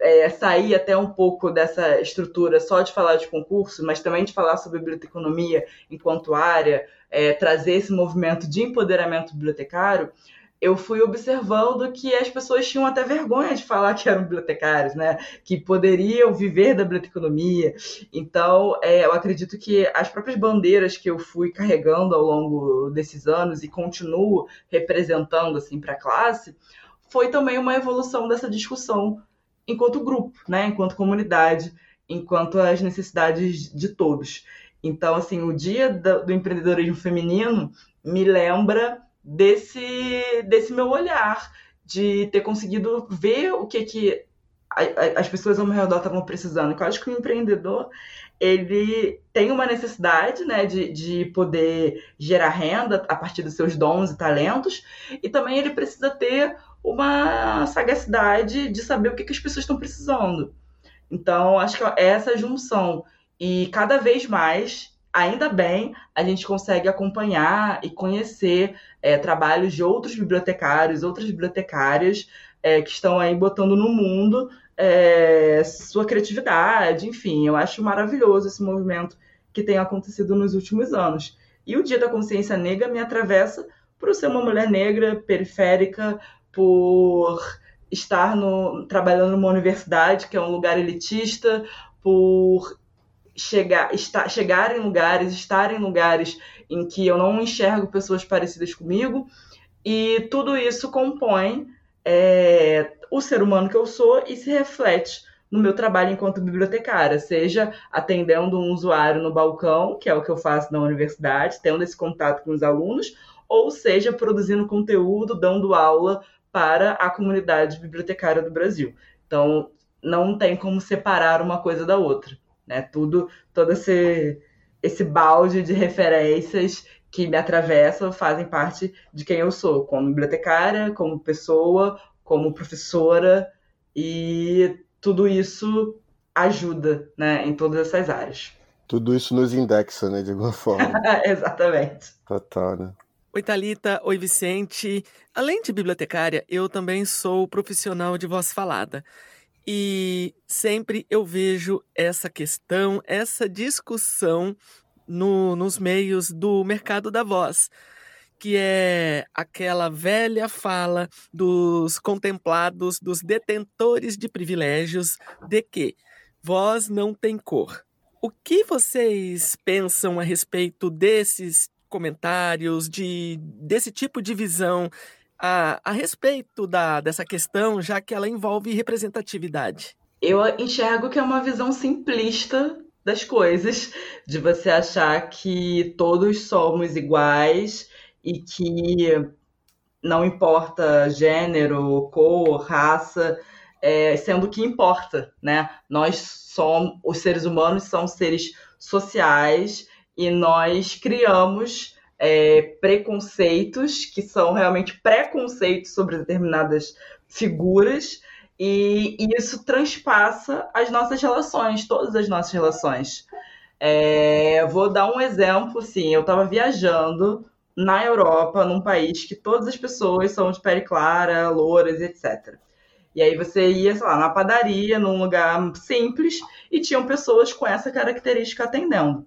é, sair até um pouco dessa estrutura só de falar de concurso, mas também de falar sobre biblioteconomia enquanto área, é, trazer esse movimento de empoderamento bibliotecário, eu fui observando que as pessoas tinham até vergonha de falar que eram bibliotecários, né? Que poderiam viver da biblioteconomia. Então, é, eu acredito que as próprias bandeiras que eu fui carregando ao longo desses anos e continuo representando assim para a classe, foi também uma evolução dessa discussão enquanto grupo, né? Enquanto comunidade, enquanto as necessidades de todos. Então, assim, o dia do empreendedorismo feminino me lembra desse, desse meu olhar, de ter conseguido ver o que, que as pessoas ao meu redor estavam precisando. Eu acho que o empreendedor ele tem uma necessidade né, de, de poder gerar renda a partir dos seus dons e talentos, e também ele precisa ter uma sagacidade de saber o que, que as pessoas estão precisando. Então, acho que é essa junção. E cada vez mais ainda bem, a gente consegue acompanhar e conhecer é, trabalhos de outros bibliotecários, outras bibliotecárias é, que estão aí botando no mundo é, sua criatividade, enfim, eu acho maravilhoso esse movimento que tem acontecido nos últimos anos. E o Dia da Consciência Negra me atravessa por ser uma mulher negra, periférica, por estar no, trabalhando numa universidade que é um lugar elitista, por chegar, estar, chegar em lugares, estar em lugares em que eu não enxergo pessoas parecidas comigo, e tudo isso compõe é, o ser humano que eu sou e se reflete no meu trabalho enquanto bibliotecária, seja atendendo um usuário no balcão, que é o que eu faço na universidade, tendo esse contato com os alunos, ou seja, produzindo conteúdo, dando aula para a comunidade bibliotecária do Brasil. Então, não tem como separar uma coisa da outra. Né? Tudo, todo esse, esse balde de referências que me atravessam fazem parte de quem eu sou, como bibliotecária, como pessoa, como professora, e tudo isso ajuda né, em todas essas áreas. Tudo isso nos indexa, né, de alguma forma. Exatamente. Total, né? Oi, Thalita. Oi, Vicente. Além de bibliotecária, eu também sou profissional de voz falada. E sempre eu vejo essa questão, essa discussão no, nos meios do mercado da voz, que é aquela velha fala dos contemplados, dos detentores de privilégios, de que voz não tem cor. O que vocês pensam a respeito desses comentários, de, desse tipo de visão a, a respeito da, dessa questão, já que ela envolve representatividade? Eu enxergo que é uma visão simplista das coisas, de você achar que todos somos iguais e que não importa gênero, cor, raça, é, sendo que importa, né? Nós somos, os seres humanos são seres sociais e nós criamos é, preconceitos que são realmente preconceitos sobre determinadas figuras e, e, isso transpassa as nossas relações, todas as nossas relações. É, vou dar um exemplo, sim, eu estava viajando na Europa, num país que todas as pessoas são de pele clara, louras, etc. E aí você ia, sei lá, na padaria, num lugar simples, e tinham pessoas com essa característica atendendo.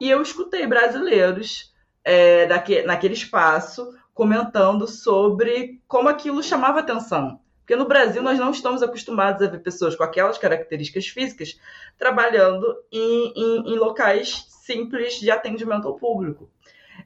E eu escutei brasileiros é, daque, naquele espaço comentando sobre como aquilo chamava atenção. Porque no Brasil nós não estamos acostumados a ver pessoas com aquelas características físicas trabalhando em, em, em locais simples de atendimento ao público.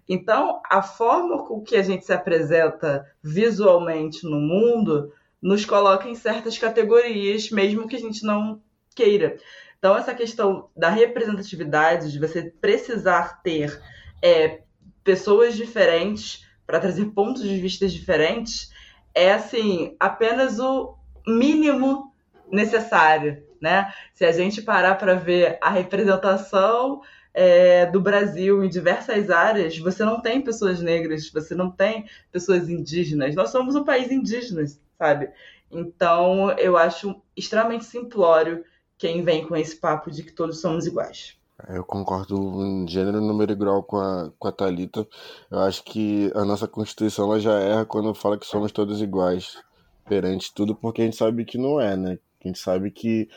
Então, a forma com que a gente se apresenta visualmente no mundo nos coloca em certas categorias, mesmo que a gente não queira. Então, essa questão da representatividade, de você precisar ter é, pessoas diferentes para trazer pontos de vista diferentes, é assim apenas o mínimo necessário, né? Se a gente parar para ver a representação é, do Brasil em diversas áreas, você não tem pessoas negras, você não tem pessoas indígenas. Nós somos um país indígena, sabe? Então, eu acho extremamente simplório quem vem com esse papo de que todos somos iguais. É, eu concordo em gênero, número e grau com a, com a Thalita. Eu acho que a nossa Constituição ela já erra quando fala que somos todos iguais perante tudo, porque a gente sabe que não é, né? A gente sabe que.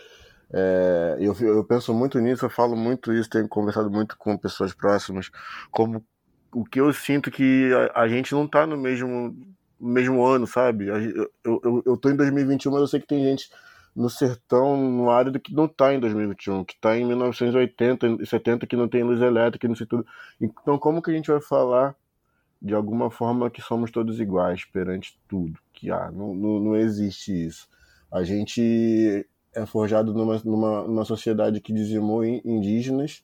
É, eu, eu penso muito nisso, eu falo muito isso, tenho conversado muito com pessoas próximas, como o que eu sinto que a, a gente não tá no mesmo, mesmo ano, sabe? Eu, eu, eu tô em 2021, mas eu sei que tem gente no sertão, no árido que não está em 2021, que está em 1980 e 70, que não tem luz elétrica, não sei tudo. Então, como que a gente vai falar de alguma forma que somos todos iguais perante tudo? Que ah, não, não, não existe isso. A gente é forjado numa, numa, numa sociedade que dizimou indígenas,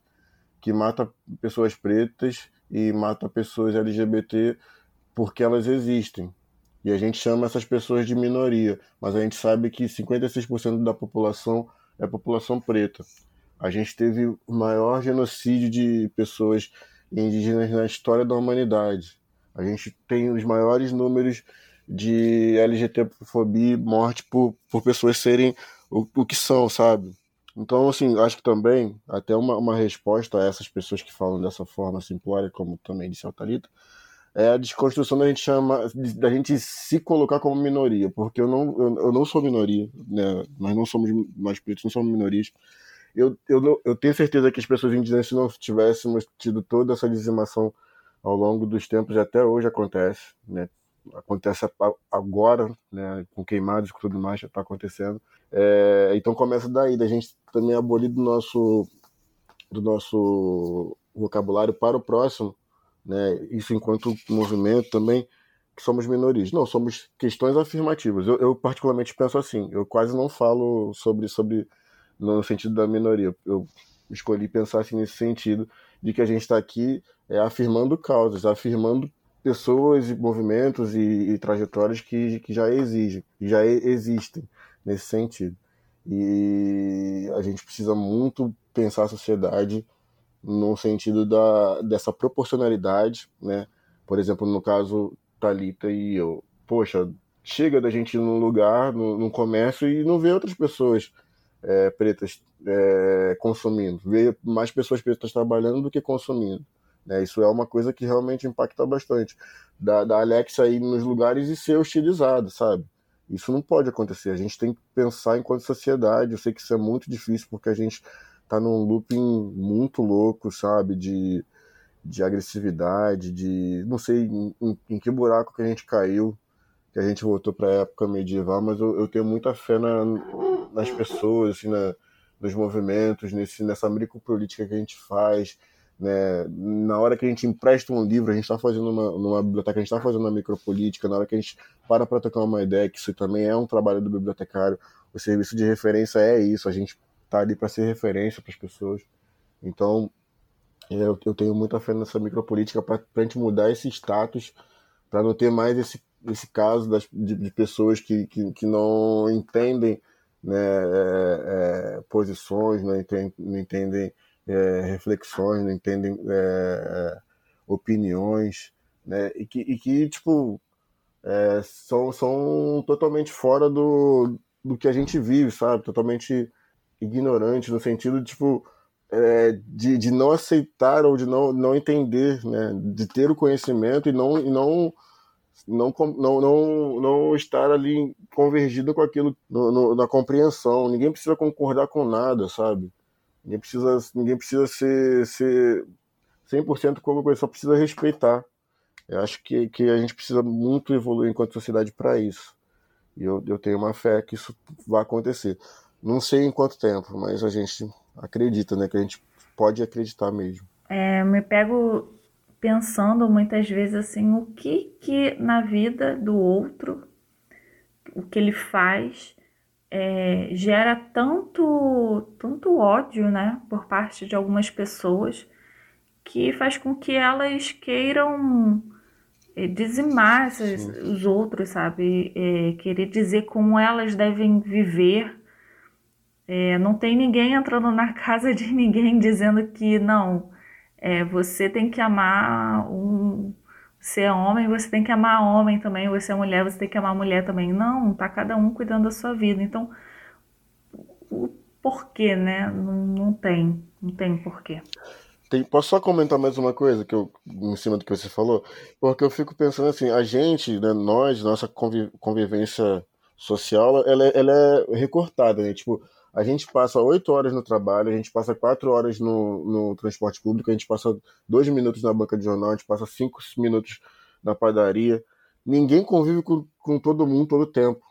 que mata pessoas pretas e mata pessoas LGBT porque elas existem. E a gente chama essas pessoas de minoria, mas a gente sabe que 56% da população é população preta. A gente teve o maior genocídio de pessoas indígenas na história da humanidade. A gente tem os maiores números de LGBTfobia, morte por, por pessoas serem o, o que são, sabe? Então, assim, acho que também, até uma, uma resposta a essas pessoas que falam dessa forma simplória, como também disse a Thalita, é a desconstrução da gente chama da gente se colocar como minoria, porque eu não, eu, eu não sou minoria, né? Nós não somos nós pretos, não somos minorias. Eu, eu, eu tenho certeza que as pessoas indígenas, se não tivéssemos tido toda essa dizimação ao longo dos tempos, até hoje acontece, né? Acontece agora, né? Com queimados e tudo mais, já está acontecendo. É, então começa daí, da gente também abolir do nosso, do nosso vocabulário para o próximo né? Isso enquanto movimento também que somos minorias. Não, somos questões afirmativas. Eu, eu, particularmente penso assim. Eu quase não falo sobre sobre no sentido da minoria. Eu escolhi pensar assim nesse sentido de que a gente está aqui é, afirmando causas, afirmando pessoas e movimentos e, e trajetórias que, que já exigem, já existem nesse sentido. E a gente precisa muito pensar a sociedade no sentido da, dessa proporcionalidade, né? Por exemplo, no caso Talita e eu, poxa, chega da gente ir num lugar, num, num comércio e não ver outras pessoas é, pretas é, consumindo, ver mais pessoas pretas trabalhando do que consumindo. Né? Isso é uma coisa que realmente impacta bastante. Da, da Alexa ir nos lugares e ser hostilizado, sabe? Isso não pode acontecer. A gente tem que pensar enquanto sociedade. Eu sei que isso é muito difícil porque a gente tá num looping muito louco, sabe? De, de agressividade, de. Não sei em, em, que buraco que a gente caiu, que a gente voltou para a época medieval, mas eu, eu, tenho muita fé na, nas pessoas, assim, na, nos movimentos, nesse, nessa micropolítica que a gente faz. Né? Na hora que a gente empresta um livro, a gente está fazendo uma, numa biblioteca, a gente está fazendo uma micropolítica, na hora que a gente para para tocar uma ideia, que isso também é um trabalho do bibliotecário, o serviço de referência é isso, a gente tá ali para ser referência para as pessoas. Então, é, eu, eu, tenho muita fé nessa micropolítica para a gente mudar esse status, para não ter mais esse, esse caso das, de, de pessoas que, que, que, não entendem né, é, é, posições, não entendem, não entendem é, reflexões, não entendem é, opiniões, né, e que, e que tipo, é, são, são totalmente fora do, do que a gente vive, sabe? Totalmente ignorantes, no sentido tipo, é, de, de não aceitar ou de não, não entender, né? De ter o conhecimento e não, e não não, não, não, não estar ali convergido com aquilo no, no, na compreensão. Ninguém precisa concordar com nada, sabe? Ninguém precisa, ninguém precisa ser, ser 100% como coisa, só precisa respeitar. Eu acho que, que a gente precisa muito evoluir enquanto sociedade para isso. E eu, eu tenho uma fé que isso vai acontecer. Não sei em quanto tempo, mas a gente acredita, né? Que a gente pode acreditar mesmo. É, me pego pensando muitas vezes assim, o que que na vida do outro, o que ele faz, é, gera tanto, tanto ódio, né, por parte de algumas pessoas, que faz com que elas queiram é, dizimar os outros, sabe? É, querer dizer como elas devem viver. É, não tem ninguém entrando na casa de ninguém dizendo que não, é, você tem que amar um. Você é homem, você tem que amar homem também. Você é mulher, você tem que amar mulher também. Não, tá cada um cuidando da sua vida. Então, o porquê, né? Não, não tem. Não tem porquê. Tem, posso só comentar mais uma coisa que eu, em cima do que você falou? Porque eu fico pensando assim, a gente, né, nós, nossa convivência social, ela, ela é recortada, né? Tipo, a gente passa oito horas no trabalho, a gente passa quatro horas no, no transporte público, a gente passa dois minutos na banca de jornal, a gente passa cinco minutos na padaria. Ninguém convive com, com todo mundo todo o tempo.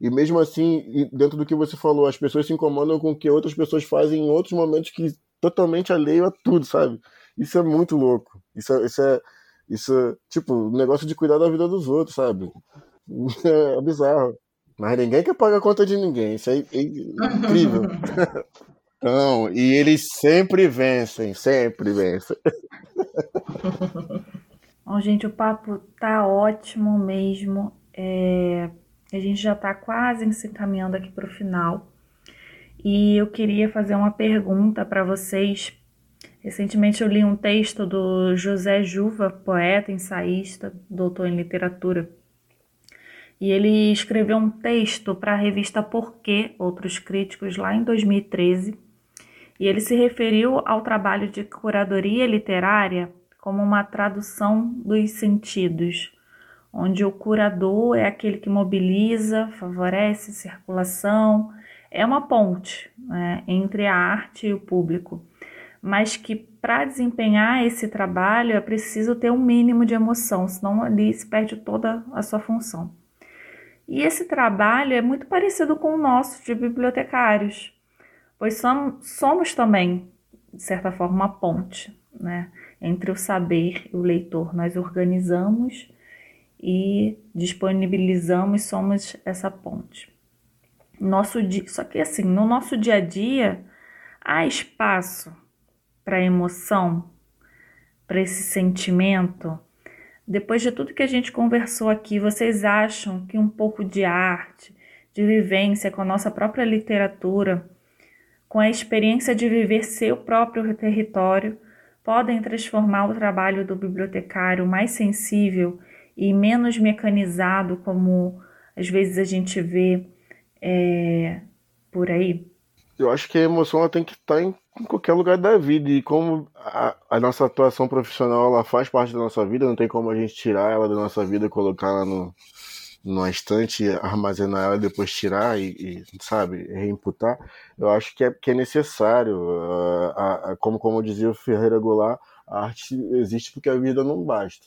E mesmo assim, dentro do que você falou, as pessoas se incomodam com o que outras pessoas fazem em outros momentos que totalmente alheio a tudo, sabe? Isso é muito louco. Isso é, isso é, isso é tipo, negócio de cuidar da vida dos outros, sabe? É bizarro. Mas ninguém quer pagar a conta de ninguém. Isso aí é incrível. Não, e eles sempre vencem, sempre vencem. Bom, gente, o papo tá ótimo mesmo. É... A gente já tá quase se encaminhando aqui para o final. E eu queria fazer uma pergunta para vocês. Recentemente eu li um texto do José Juva, poeta, ensaísta, doutor em literatura e ele escreveu um texto para a revista Porquê, outros críticos, lá em 2013. E ele se referiu ao trabalho de curadoria literária como uma tradução dos sentidos, onde o curador é aquele que mobiliza, favorece circulação, é uma ponte né, entre a arte e o público, mas que para desempenhar esse trabalho é preciso ter um mínimo de emoção, senão ali se perde toda a sua função. E esse trabalho é muito parecido com o nosso de bibliotecários, pois somos, também, de certa forma, uma ponte né, entre o saber e o leitor. Nós organizamos e disponibilizamos, somos essa ponte. Nosso dia, só que assim, no nosso dia a dia há espaço para emoção, para esse sentimento, depois de tudo que a gente conversou aqui, vocês acham que um pouco de arte, de vivência com a nossa própria literatura, com a experiência de viver seu próprio território, podem transformar o trabalho do bibliotecário mais sensível e menos mecanizado, como às vezes a gente vê é, por aí? Eu acho que a emoção tem que estar em em qualquer lugar da vida. E como a, a, nossa atuação profissional ela faz parte da nossa vida, não tem como a gente tirar ela da nossa vida, colocar ela no, numa estante, armazenar ela depois tirar e, e, sabe, reimputar. Eu acho que é, que é necessário. A, a, como, como dizia o Ferreira Goulart, a arte existe porque a vida não basta.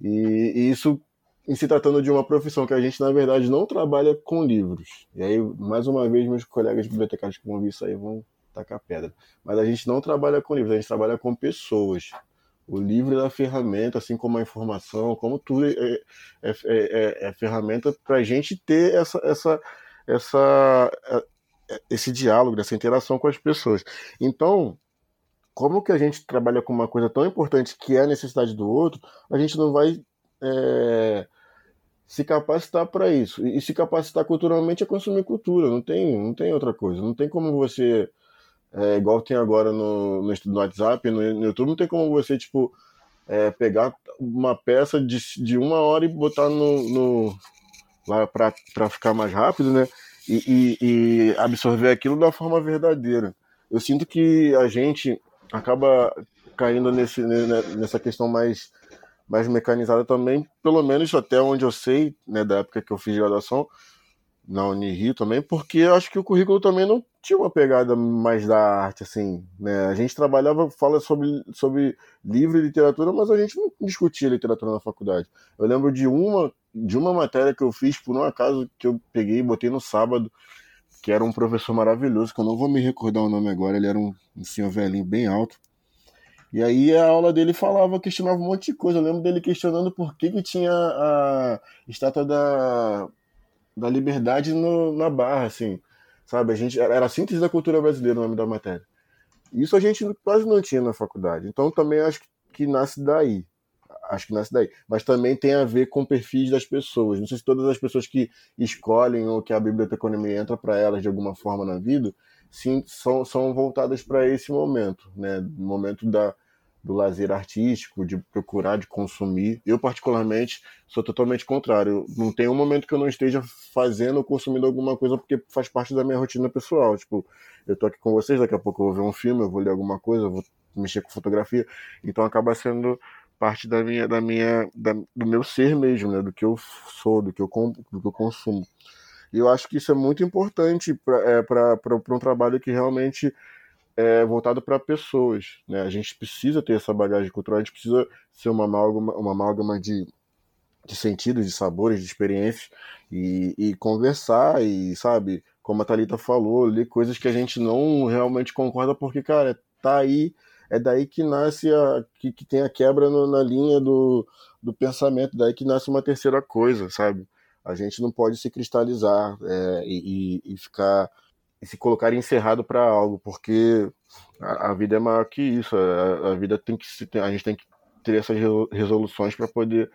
E, e isso em se tratando de uma profissão que a gente, na verdade, não trabalha com livros. E aí, mais uma vez, meus colegas bibliotecários que vão ver isso aí vão tacar pedra. Mas a gente não trabalha com livros, a gente trabalha com pessoas. O livro é a ferramenta, assim como a informação, como tudo é, é, é, é, é ferramenta para a gente ter essa, essa, essa, é, esse diálogo, essa interação com as pessoas. Então, como que a gente trabalha com uma coisa tão importante que é a necessidade do outro, a gente não vai é, se capacitar para isso. E, se capacitar culturalmente é consumir cultura, não tem, não tem outra coisa. Não tem como você, é, igual tem agora no, no, no WhatsApp, no, no, YouTube, não tem como você, tipo, é, pegar uma peça de, de uma hora e botar no, no lá para ficar mais rápido, né? E, e, e absorver aquilo da forma verdadeira. Eu sinto que a gente acaba caindo nesse, né, nessa questão mais mais mecanizada também, pelo menos até onde eu sei, né, da época que eu fiz graduação, na Unirio também, porque acho que o currículo também não tinha uma pegada mais da arte, assim, né? A gente trabalhava, fala sobre, sobre livro e literatura, mas a gente não discutia literatura na faculdade. Eu lembro de uma, de uma matéria que eu fiz, por um acaso, que eu peguei e botei no sábado, que era um professor maravilhoso, que eu não vou me recordar o nome agora, ele era um, um senhor velhinho bem alto, e aí a aula dele falava, questionava um monte de coisa. Eu lembro dele questionando por que, que tinha a estátua da, da liberdade no, na barra, assim. Sabe? A gente, era a síntese da cultura brasileira o nome da matéria. Isso a gente quase não tinha na faculdade. Então também acho que nasce daí. Acho que nasce daí. Mas também tem a ver com o perfil das pessoas. Não sei se todas as pessoas que escolhem ou que a biblioteconomia entra para elas de alguma forma na vida, sim, são, são voltadas para esse momento, né? Momento da, do lazer artístico, de procurar, de consumir. Eu, particularmente, sou totalmente contrário. Não tem um momento que eu não esteja fazendo ou consumindo alguma coisa porque faz parte da minha rotina pessoal. Tipo, eu tô aqui com vocês, daqui a pouco eu vou ver um filme, eu vou ler alguma coisa, eu vou mexer com fotografia. Então acaba sendo parte da minha, da minha, da, do meu ser mesmo, né? Do que eu sou, do que eu, do que eu consumo. E eu acho que isso é muito importante para é, um trabalho que realmente é, voltado para pessoas. Né? A gente precisa ter essa bagagem cultural, a gente precisa ser uma amálgama, uma amálgama de, de sentidos, de sabores, de experiências e, e conversar e, sabe, como a Thalita falou, ler coisas que a gente não realmente concorda porque, cara, tá aí, é daí que nasce a. que, que tem a quebra no, na linha do, do pensamento, daí que nasce uma terceira coisa, sabe? A gente não pode se cristalizar é, e, e, ficar e se colocar encerrado para algo, porque a, a, vida é maior que isso. A, a, vida tem que a gente tem que ter essas resoluções para poder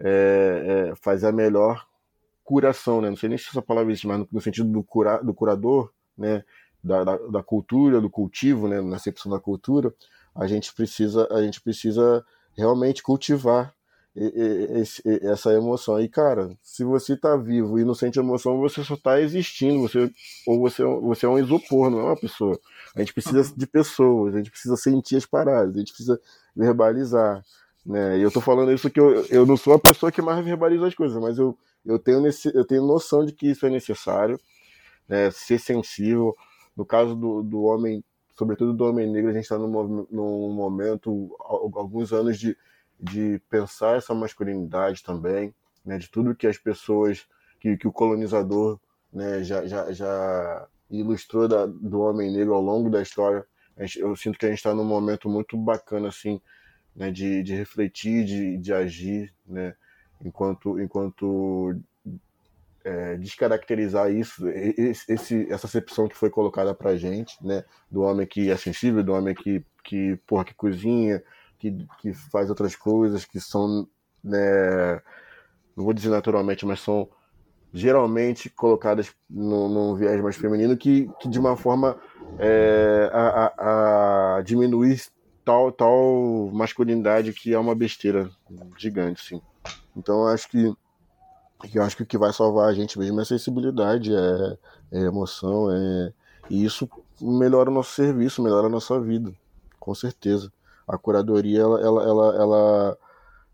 é, é, fazer a melhor curação, né? Não sei nem se essa palavra existe, mas no, sentido do, cura, do curador, né? Da, da, da, cultura, do cultivo, né? Na acepção da cultura, a gente precisa, a gente precisa realmente cultivar essa emoção. E, cara, se você tá vivo e não sente emoção, você só tá existindo. Você, ou você, você é um isopor, não é uma pessoa. A gente precisa de pessoas, a gente precisa sentir as paradas, a gente precisa verbalizar. Né? E eu tô falando isso que eu, eu não sou a pessoa que mais verbaliza as coisas, mas eu, eu, tenho, nesse, eu tenho noção de que isso é necessário, né? ser sensível. No caso do, do homem, sobretudo do homem negro, a gente está num, num momento, alguns anos de de pensar essa masculinidade também, né, de tudo que as pessoas, que, que o colonizador né, já, já, já ilustrou da, do homem negro ao longo da história. Eu sinto que a gente está num momento muito bacana assim, né, de, de refletir, de, de agir, né, enquanto, enquanto é, descaracterizar isso, esse, essa acepção que foi colocada para gente, né, do homem que é sensível, do homem que, que, porra, que cozinha, que, que faz outras coisas que são, né, não vou dizer naturalmente, mas são geralmente colocadas num, viés mais feminino que, que de uma forma é, a, a, a, diminuir tal, tal masculinidade que é uma besteira gigante, sim. Então acho que eu acho que o que vai salvar a gente mesmo é sensibilidade, é, é emoção, é, e isso melhora o nosso serviço, melhora a nossa vida, com certeza a curadoria ela, ela, ela, ela,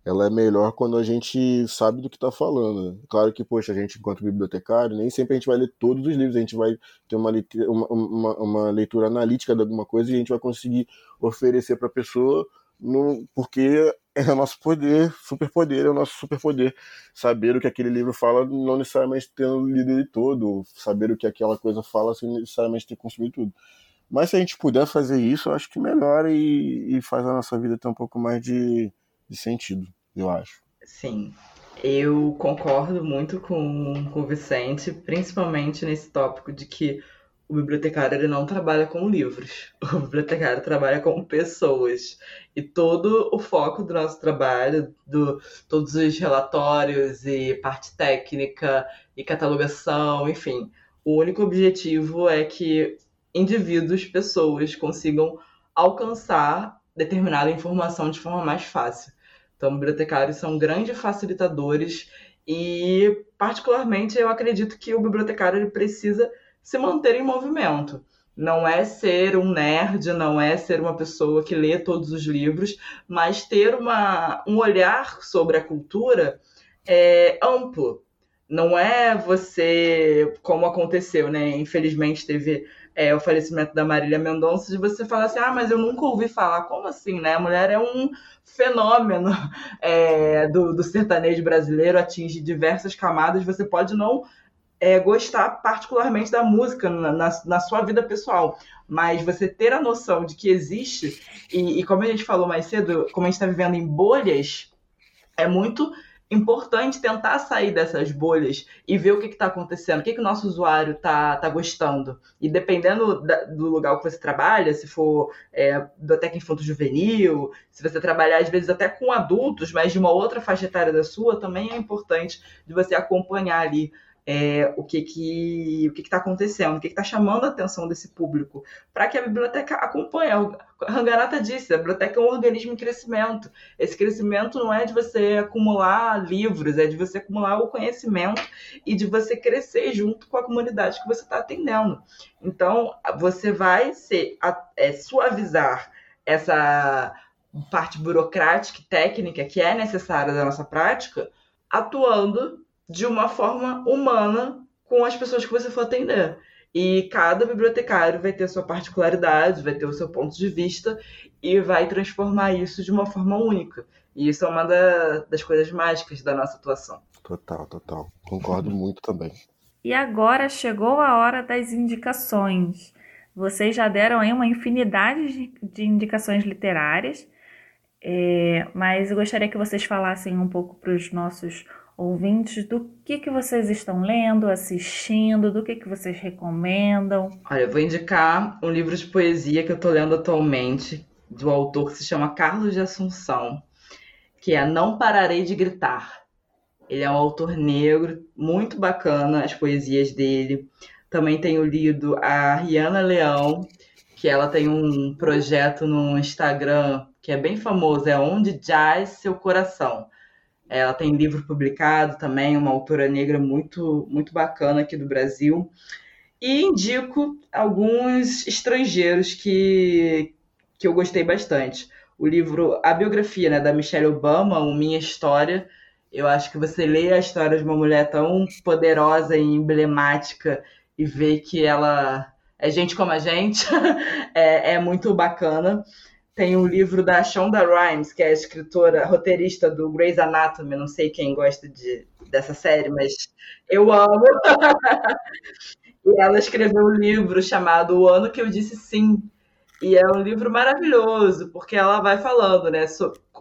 ela é melhor quando a gente sabe do que está falando. Claro que, poxa, a gente, enquanto bibliotecário, nem sempre a gente vai ler todos os livros, a gente vai ter uma, uma, uma, uma leitura analítica de alguma coisa e a gente vai conseguir oferecer para a pessoa no, porque é o nosso poder, superpoder, é o nosso superpoder. Saber o que aquele livro fala, não necessariamente tendo lido ele todo, saber o que aquela coisa fala sem necessariamente ter consumido tudo. Mas se a gente puder fazer isso, eu acho que melhora e, e faz a nossa vida ter um pouco mais de, de sentido, eu acho. Sim, eu concordo muito com, com o Vicente, principalmente nesse tópico de que o bibliotecário ele não trabalha com livros, o bibliotecário trabalha com pessoas. E todo o foco do nosso trabalho, do todos os relatórios e parte técnica e catalogação, enfim, o único objetivo é que indivíduos, pessoas consigam alcançar determinada informação de forma mais fácil. Então, bibliotecários são grandes facilitadores e, particularmente, eu acredito que o bibliotecário ele precisa se manter em movimento. Não é ser um nerd, não é ser uma pessoa que lê todos os livros, mas ter uma, um olhar sobre a cultura é, amplo. Não é você, como aconteceu, né? Infelizmente teve é, o falecimento da Marília Mendonça, de você falar assim, ah, mas eu nunca ouvi falar. Como assim, né? A mulher é um fenômeno é, do, do sertanejo brasileiro, atinge diversas camadas, você pode não é, gostar particularmente da música na, na, na, sua vida pessoal, mas você ter a noção de que existe, e, e como a gente falou mais cedo, como a gente está vivendo em bolhas, é muito importante tentar sair dessas bolhas e ver o que está acontecendo, o que, que o nosso usuário está tá gostando. E dependendo da, do lugar que você trabalha, se for é, biblioteca infanto-juvenil, se você trabalhar às vezes até com adultos, mas de uma outra faixa etária da sua, também é importante de você acompanhar ali é, o que que o que está acontecendo, o que está chamando a atenção desse público, para que a biblioteca acompanhe. A Ranganata disse, a biblioteca é um organismo em crescimento. Esse crescimento não é de você acumular livros, é de você acumular o conhecimento e de você crescer junto com a comunidade que você está atendendo. Então, você vai ser, é, suavizar essa parte burocrática e técnica que é necessária da nossa prática, atuando de uma forma humana com as pessoas que você for atender. E cada bibliotecário vai ter sua particularidade, vai ter o seu ponto de vista e vai transformar isso de uma forma única. E isso é uma da, das coisas mágicas da nossa atuação. Total, total. Concordo muito também. E agora chegou a hora das indicações. Vocês já deram aí uma infinidade de indicações literárias, é, mas eu gostaria que vocês falassem um pouco para os nossos ouvintes do que, que vocês estão lendo, assistindo, do que, que vocês recomendam. Olha, eu vou indicar um livro de poesia que eu estou lendo atualmente, do autor que se chama Carlos de Assunção, que é Não Pararei de Gritar. Ele é um autor negro, muito bacana as poesias dele. Também tenho lido a Rihanna Leão, que ela tem um projeto no Instagram que é bem famoso, é Onde Jazz Seu Coração. Ela tem livro publicado também, uma autora negra muito, muito bacana aqui do Brasil. E indico alguns estrangeiros que, que eu gostei bastante. O livro A Biografia né, da Michelle Obama, o Minha História. Eu acho que você lê a história de uma mulher tão poderosa e emblemática e vê que ela é gente como a gente, é, é muito bacana. Tem um livro da Shonda Rhimes, que é a escritora, roteirista do Grey's Anatomy. Não sei quem gosta de, dessa série, mas eu amo. e ela escreveu um livro chamado O Ano que Eu Disse Sim. E é um livro maravilhoso, porque ela vai falando, né?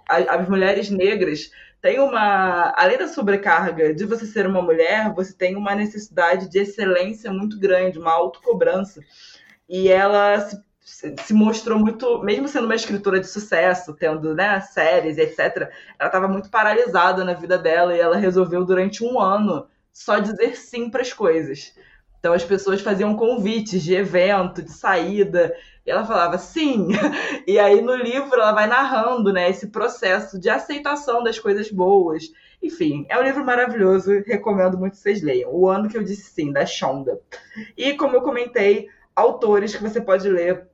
as mulheres negras têm uma. Além da sobrecarga de você ser uma mulher, você tem uma necessidade de excelência muito grande, uma autocobrança. E ela se se mostrou muito, mesmo sendo uma escritora de sucesso, tendo né, séries, etc., ela estava muito paralisada na vida dela e ela resolveu durante um ano só dizer sim para as coisas. Então as pessoas faziam convites de evento, de saída, e ela falava sim. E aí no livro ela vai narrando, né, esse processo de aceitação das coisas boas. Enfim, é um livro maravilhoso, recomendo muito que vocês leiam. O ano que eu disse sim, da Shonda. E como eu comentei, autores que você pode ler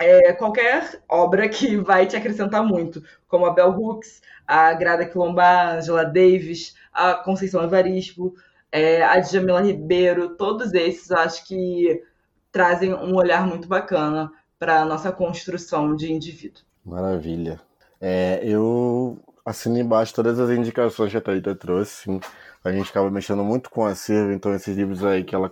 é, qualquer obra que vai te acrescentar muito, como a Bell Hooks, a Grada Quilomba, a Angela Davis, a Conceição Evaristo, é, a Djamila Ribeiro, todos esses acho que trazem um olhar muito bacana para a nossa construção de indivíduo. Maravilha. É, eu assino embaixo todas as indicações que a Thalita trouxe. Sim. A gente acaba mexendo muito com a acervo, então esses livros aí que ela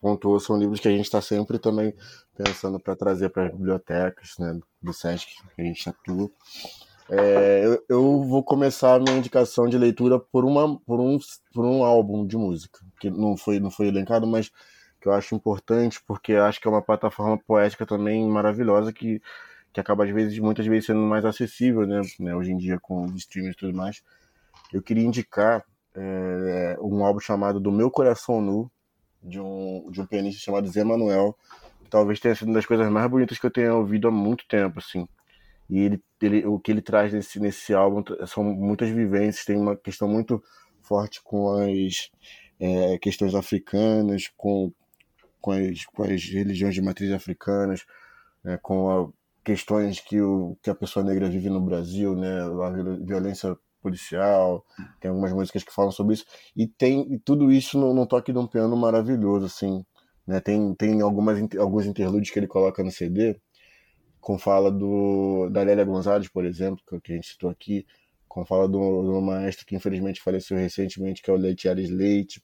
pontuou são livros que a gente está sempre também pensando para trazer para as bibliotecas né, do SESC que a gente atua. É, eu, eu, vou começar a minha indicação de leitura por, uma, por, um, por um álbum de música, que não foi, não foi elencado, mas que eu acho importante, porque acho que é uma plataforma poética também maravilhosa que, que acaba, às vezes, muitas vezes sendo mais acessível, né? né hoje em dia com streamers e tudo mais. Eu queria indicar é, um álbum chamado Do Meu Coração Nu, de um, de um pianista chamado Zé Manuel, talvez tenha sido uma das coisas mais bonitas que eu tenha ouvido há muito tempo, assim. E ele, ele, o que ele traz nesse, nesse álbum são muitas vivências, tem uma questão muito forte com as é, questões africanas, com, com, as, com as religiões de matriz africanas, né, com a, questões que, o, que a pessoa negra vive no Brasil, né, a violência policial, tem algumas músicas que falam sobre isso, e tem tudo isso no, no toque de um piano maravilhoso, assim, né, tem, tem algumas, alguns interlúdios que ele coloca no CD, com fala do, da Lélia Gonzalez, por exemplo, que a gente citou aqui, com fala do, do maestro que infelizmente faleceu recentemente, que é o Leite Ares Leite.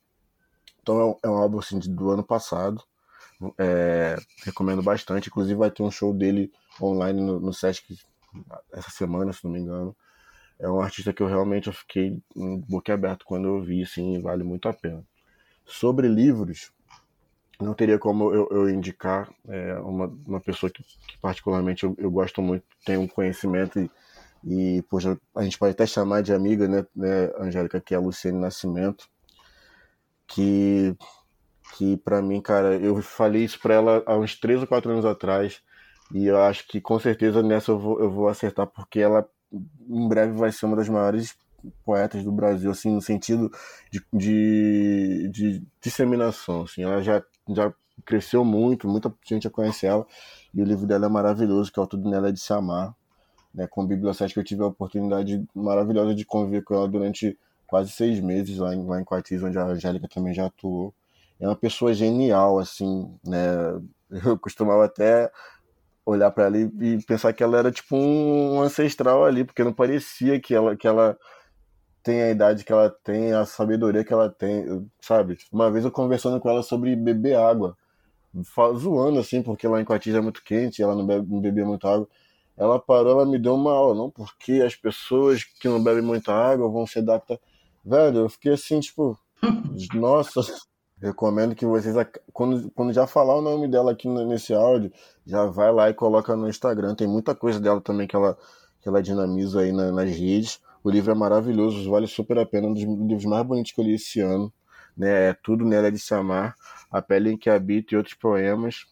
Então é um, é um álbum assim, do ano passado, é, recomendo bastante. Inclusive vai ter um show dele online no, no Sesc essa semana, se não me engano. É um artista que eu realmente eu fiquei boquiaberto quando eu vi, assim, vale muito a pena. Sobre livros, não teria como eu, eu indicar é, uma, uma pessoa que, que particularmente eu, eu, gosto muito, tem um conhecimento e, e poxa, a gente pode até chamar de amiga, né, né Angélica, que é a Luciene Nascimento, que, que para mim, cara, eu falei isso para ela há uns 3 ou 4 anos atrás e eu acho que com certeza nessa eu vou, eu vou acertar porque ela em breve vai ser uma das maiores poetas do Brasil, assim, no sentido de, de, de disseminação, assim, ela já já cresceu muito, muita gente já conhece ela, e o livro dela é maravilhoso, que é o Tudo Nela é de Se Amar. Né, com o Bibliocética eu tive a oportunidade maravilhosa de conviver com ela durante quase seis meses lá em, lá em Coatis, onde a Angélica também já atuou. É uma pessoa genial, assim, né? Eu costumava até olhar para ela e, pensar que ela era tipo um ancestral ali, porque não parecia que ela, que ela tem a idade que ela tem, a sabedoria que ela tem, sabe? Uma vez eu conversando com ela sobre beber água, zoando assim, porque lá em Coatis é muito quente, ela não, bebe, não bebia muita água. Ela parou, ela me deu uma aula, não, porque as pessoas que não bebem muita água vão se adaptar. Velho, eu fiquei assim, tipo, nossa, recomendo que vocês, quando, quando já falar o nome dela aqui nesse áudio, já vai lá e coloca no Instagram. Tem muita coisa dela também que ela, que ela dinamiza aí na, nas redes. O livro é maravilhoso, vale super a pena, um dos livros mais bonitos que eu li esse ano. Né? É Tudo Nela é de Se Amar, A Pele em que Habita e outros poemas.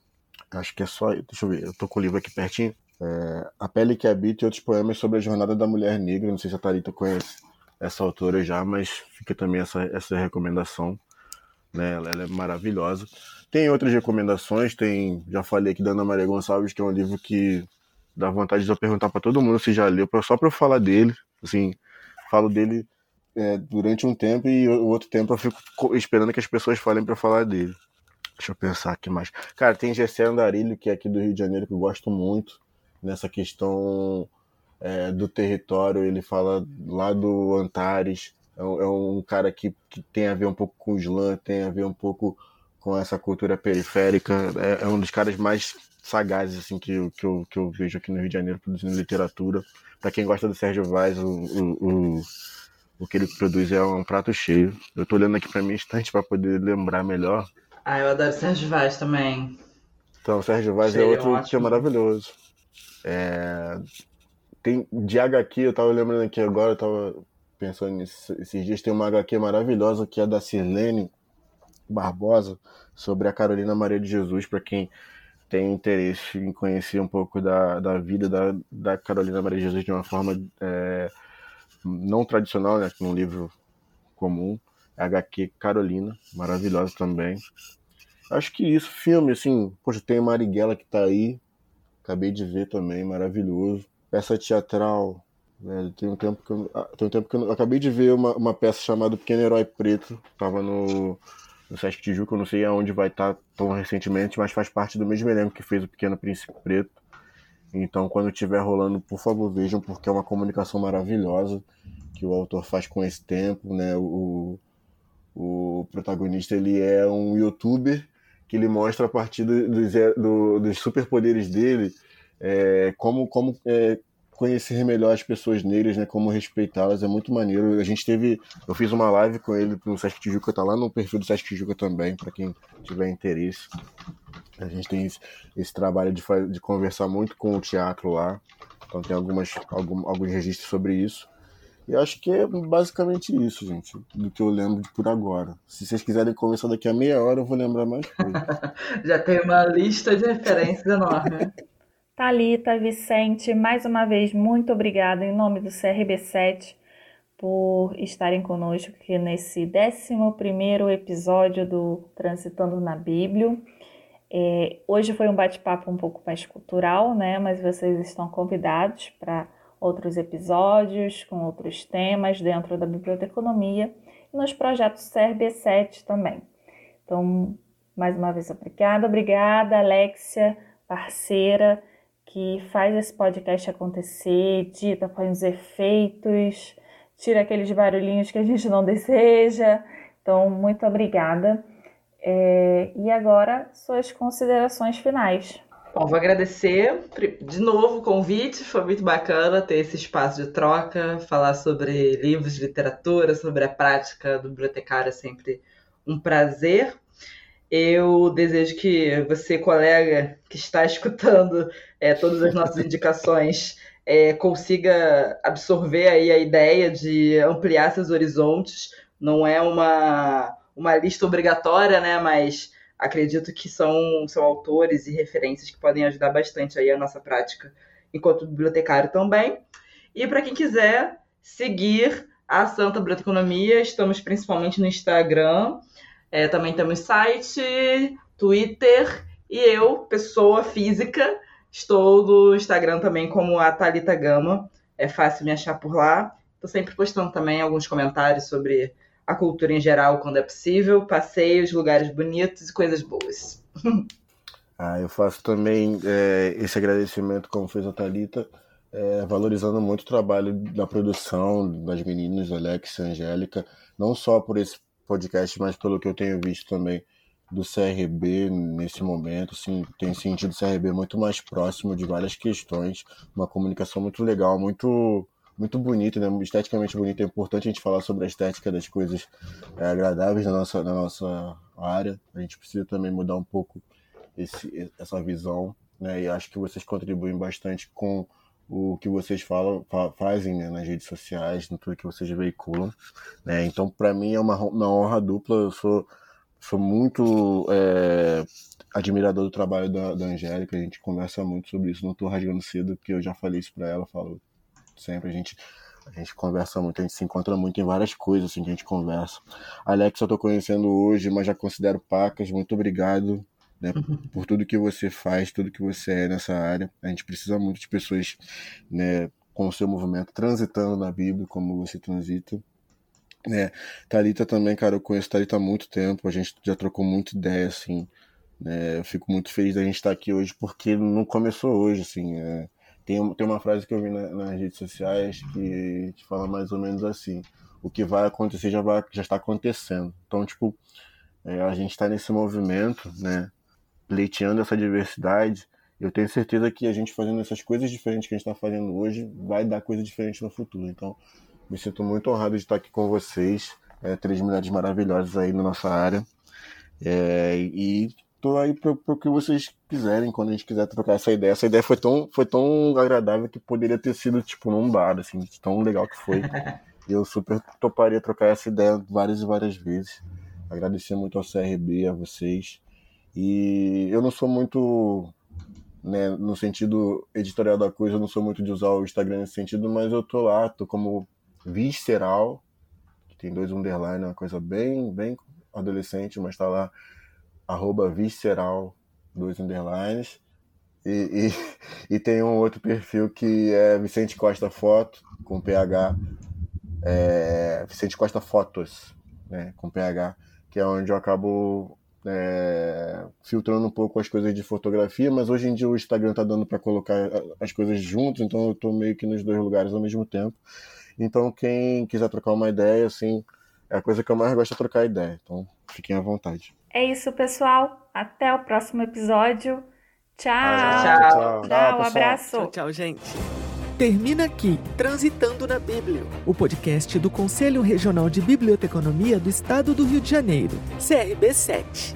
Acho que é só. Deixa eu ver, eu tô com o livro aqui pertinho. É, a Pele que Habita e outros poemas sobre a jornada da mulher negra. Não sei se a Thalita conhece essa autora já, mas fica também essa, essa recomendação. Né? Ela, ela é maravilhosa. Tem outras recomendações, tem. Já falei aqui da Ana Maria Gonçalves, que é um livro que dá vontade de eu perguntar para todo mundo se já leu, só para eu falar dele. Assim, falo dele é, durante um tempo e o outro tempo eu fico esperando que as pessoas falem para falar dele. Deixa eu pensar aqui mais. Cara, tem Gessé Andarilho, que é aqui do Rio de Janeiro, que eu gosto muito nessa questão é, do território. Ele fala lá do Antares. É um, é um, cara que, que tem a ver um pouco com o slam, tem a ver um pouco com essa cultura periférica. É, é um dos caras mais sagazes assim, que, eu, que, eu, que eu vejo aqui no Rio de Janeiro produzindo literatura. Para quem gosta do Sérgio Vaz, o, o, o, o, que ele produz é um prato cheio. Eu estou olhando aqui para minha estante para poder lembrar melhor. Ah, eu adoro Sérgio Vaz também. Então, Sérgio Vaz é outro que é maravilhoso. É... Tem de HQ, eu tava lembrando aqui agora, eu tava pensando nisso, esses dias, tem uma HQ maravilhosa que é da Sirlene Barbosa, sobre a Carolina Maria de Jesus, para quem tem interesse em conhecer um pouco da, da vida da, da Carolina Maria Jesus de uma forma é, não tradicional, né, num livro comum, HQ Carolina, maravilhosa também. Acho que isso, filme, assim, poxa, tem Marighella que tá aí, acabei de ver também, maravilhoso. Peça teatral, né, tem um tempo que eu, ah, tem um tempo que eu, eu acabei de ver uma, uma peça chamada Pequeno Herói Preto, tava no no Sesc Tijuca, eu não sei aonde vai estar tá tão recentemente, mas faz parte do mesmo elenco que fez o Pequeno Príncipe Preto. Então, quando estiver rolando, por favor, vejam, porque é uma comunicação maravilhosa que o autor faz com esse tempo, né? O, o protagonista, ele é um youtuber que ele mostra a partir do, do, dos superpoderes dele é, como, como é, conhecer melhor as pessoas negras, né? Como respeitá-las, é muito maneiro. A gente teve. Eu fiz uma live com ele no Sesc Tijuca, tá lá no perfil do Sesc Tijuca também, para quem tiver interesse. A gente tem esse, esse trabalho de, de conversar muito com o teatro lá. Então tem algumas, algum, alguns registros sobre isso. E acho que é basicamente isso, gente, do que eu lembro de por agora. Se vocês quiserem conversar daqui a meia hora, eu vou lembrar mais coisas. Já tem uma lista de referências enorme. Talita, Vicente, mais uma vez, muito obrigada em nome do CRB7 por estarem conosco aqui nesse 11 episódio do Transitando na Bíblia. É, hoje foi um bate-papo um pouco mais cultural, né? Mas vocês estão convidados para outros episódios com outros temas dentro da biblioteconomia e nos projetos CRB7 também. Então, mais uma vez, obrigada. Obrigada, Alexia, parceira, que faz esse podcast acontecer, edita, põe os efeitos, tira aqueles barulhinhos que a gente não deseja. Então, muito obrigada. É, e agora, suas considerações finais. Bom, vou agradecer de novo o convite, foi muito bacana ter esse espaço de troca, falar sobre livros literatura, sobre a prática do bibliotecário é sempre um prazer. Eu desejo que você, colega que está escutando é, todas as nossas indicações, é, consiga absorver aí a ideia de ampliar seus horizontes. Não é uma, uma lista obrigatória, né? Mas acredito que são, são autores e referências que podem ajudar bastante aí a nossa prática enquanto bibliotecário também. E para quem quiser seguir a Santa Biblioteconomia, estamos principalmente no Instagram, é, também temos site, Twitter e eu, pessoa física, estou no Instagram também como a Thalita Gama, é fácil me achar por lá. Estou sempre postando também alguns comentários sobre a cultura em geral quando é possível, passeios, lugares bonitos e coisas boas. ah, eu faço também é, esse agradecimento, como fez a Thalita, é, valorizando muito o trabalho da produção das meninas, Alex e Angélica, não só por esse podcast, mas pelo que eu tenho visto também do CRB nesse momento, assim, tem sentido o CRB muito mais próximo de várias questões, uma comunicação muito legal, muito muito bonito, né? Esteticamente bonito. É importante a gente falar sobre a estética das coisas é, agradáveis na nossa, na nossa área. A gente precisa também mudar um pouco esse, essa visão, né? E acho que vocês contribuem bastante com o que vocês falam, fa fazem né? nas redes sociais, no tudo que vocês veiculam, né? Então, para mim é uma, uma honra dupla. Eu sou sou muito é, admirador do trabalho da, da Angélica, a gente conversa muito sobre isso, não estou rasgando cedo, porque eu já falei isso para ela, falo sempre. A gente, a gente conversa muito, a gente se encontra muito em várias coisas assim, que a gente conversa. Alex, eu tô conhecendo hoje, mas já considero pacas. Muito obrigado né, uhum. por tudo que você faz, tudo que você é nessa área. A gente precisa muito de pessoas né, com o seu movimento transitando na Bíblia, como você transita. É, Thalita também, cara, eu conheço Thalita há muito tempo, a gente já trocou muita ideia, assim, né, eu fico muito feliz da gente estar aqui hoje, porque não começou hoje, assim, é, tem, tem uma frase que eu vi na, nas redes sociais que, que fala mais ou menos assim: o que vai acontecer já, vai, já está acontecendo. Então, tipo, é, a gente está nesse movimento, né, pleiteando essa diversidade. Eu tenho certeza que a gente fazendo essas coisas diferentes que a gente está fazendo hoje vai dar coisa diferente no futuro. Então, me sinto muito honrado de estar aqui com vocês. É, três mulheres maravilhosas aí na nossa área. É, e tô aí pro, pro que vocês quiserem, quando a gente quiser trocar essa ideia. Essa ideia foi tão, foi tão agradável que poderia ter sido, tipo, num bar, assim, tão legal que foi. Eu super toparia trocar essa ideia várias e várias vezes. Agradecer muito ao CRB, a vocês. E eu não sou muito, né, no sentido editorial da coisa, eu não sou muito de usar o Instagram nesse sentido, mas eu tô lá, tô como visceral, que tem dois underline, uma coisa bem, bem adolescente, mas tá lá arroba visceral, dois underlines. E, e, e, tem um outro perfil que é Vicente Costa Foto, com PH. É, Vicente Costa Fotos, né, com PH, que é onde eu acabo é, filtrando um pouco as coisas de fotografia, mas hoje em dia o Instagram tá dando para colocar as coisas juntos, então eu tô meio que nos dois lugares ao mesmo tempo. Então quem quiser trocar uma ideia, assim, é a coisa que eu mais gosto de trocar ideia. Então fiquem à vontade. É isso, pessoal. Até o próximo episódio. Tchau. Tchau. Tchau, tchau, tchau abraço. Tchau, tchau, gente. Termina aqui Transitando na Bíblia, o podcast do Conselho Regional de Biblioteconomia do Estado do Rio de Janeiro, CRB7.